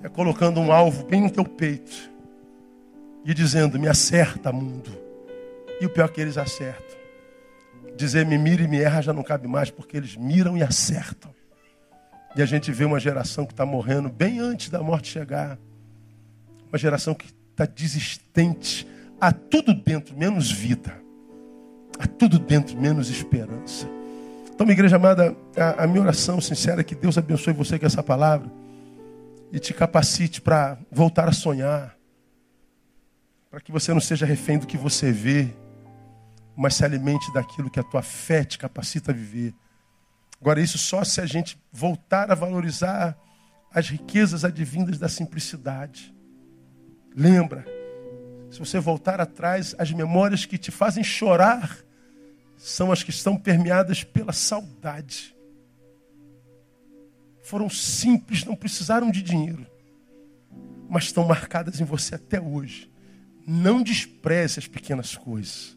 é colocando um alvo bem no teu peito e dizendo: Me acerta, mundo. E o pior é que eles acertam. Dizer me mira e me erra já não cabe mais, porque eles miram e acertam. E a gente vê uma geração que está morrendo bem antes da morte chegar. Uma geração que está desistente, Há tudo dentro, menos vida. Há tudo dentro, menos esperança. Então, minha igreja amada, a, a minha oração sincera é que Deus abençoe você com essa palavra e te capacite para voltar a sonhar, para que você não seja refém do que você vê, mas se alimente daquilo que a tua fé te capacita a viver. Agora, isso só se a gente voltar a valorizar as riquezas advindas da simplicidade. Lembra, se você voltar atrás, as memórias que te fazem chorar são as que estão permeadas pela saudade. Foram simples, não precisaram de dinheiro, mas estão marcadas em você até hoje. Não despreze as pequenas coisas.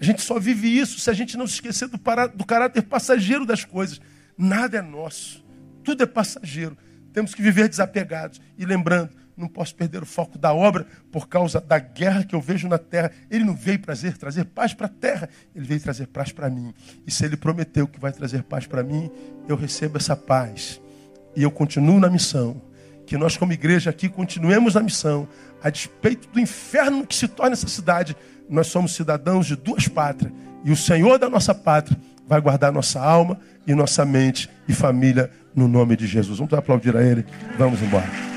A gente só vive isso se a gente não se esquecer do, do caráter passageiro das coisas. Nada é nosso, tudo é passageiro. Temos que viver desapegados e lembrando não posso perder o foco da obra por causa da guerra que eu vejo na terra. Ele não veio trazer, trazer paz para a terra, ele veio trazer paz para mim. E se ele prometeu que vai trazer paz para mim, eu recebo essa paz. E eu continuo na missão. Que nós, como igreja aqui, continuemos na missão. A despeito do inferno que se torna essa cidade, nós somos cidadãos de duas pátrias. E o Senhor da nossa pátria vai guardar nossa alma e nossa mente e família no nome de Jesus. Vamos aplaudir a Ele. Vamos embora.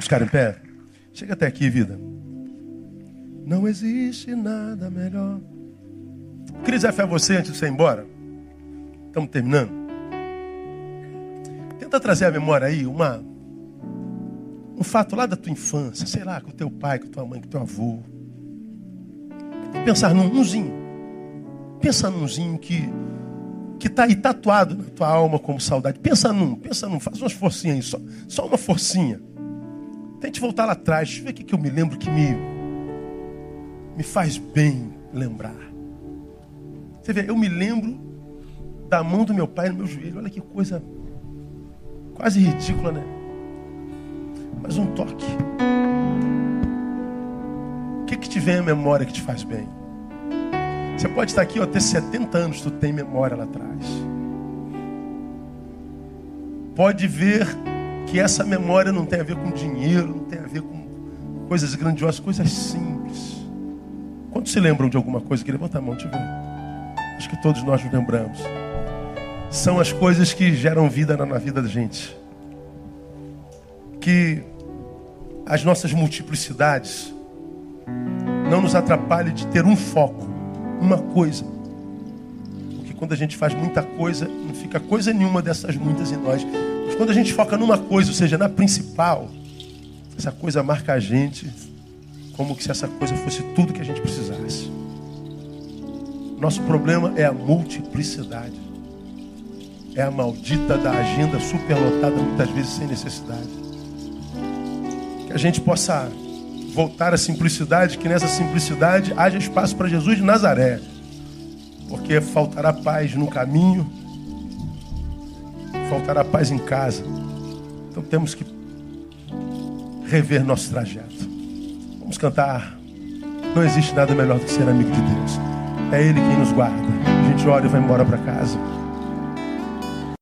Vamos ficar em pé? Chega até aqui, vida. Não existe nada melhor. Queria desafiar você antes de você ir embora. Estamos terminando. Tenta trazer à memória aí uma, um fato lá da tua infância, sei lá, com teu pai, com tua mãe, com teu avô. Pensar num umzinho. Pensa numzinho que que está aí tatuado na tua alma como saudade. Pensa num, pensa num, faz umas forcinhas aí, só, só uma forcinha. Tente voltar lá atrás. Deixa eu ver o que eu me lembro que me, me faz bem lembrar. Você vê, eu me lembro da mão do meu pai no meu joelho. Olha que coisa quase ridícula, né? Mas um toque. O que, que te vem à memória que te faz bem? Você pode estar aqui, ó, ter 70 anos, tu tem memória lá atrás. Pode ver que essa memória não tem a ver com dinheiro, não tem a ver com coisas grandiosas, coisas simples. Quantos se lembram de alguma coisa? Que levanta a mão, deixa eu ver. Acho que todos nós nos lembramos. São as coisas que geram vida na, na vida da gente. Que as nossas multiplicidades não nos atrapalhem de ter um foco, uma coisa. Porque quando a gente faz muita coisa, não fica coisa nenhuma dessas muitas em nós. Quando a gente foca numa coisa, ou seja, na principal, essa coisa marca a gente como se essa coisa fosse tudo que a gente precisasse. Nosso problema é a multiplicidade. É a maldita da agenda superlotada, muitas vezes sem necessidade. Que a gente possa voltar à simplicidade, que nessa simplicidade haja espaço para Jesus de Nazaré. Porque faltará paz no caminho, faltará paz em casa. Então temos que rever nosso trajeto. Vamos cantar. Não existe nada melhor do que ser amigo de Deus. É Ele quem nos guarda. A gente ora e vai embora para casa.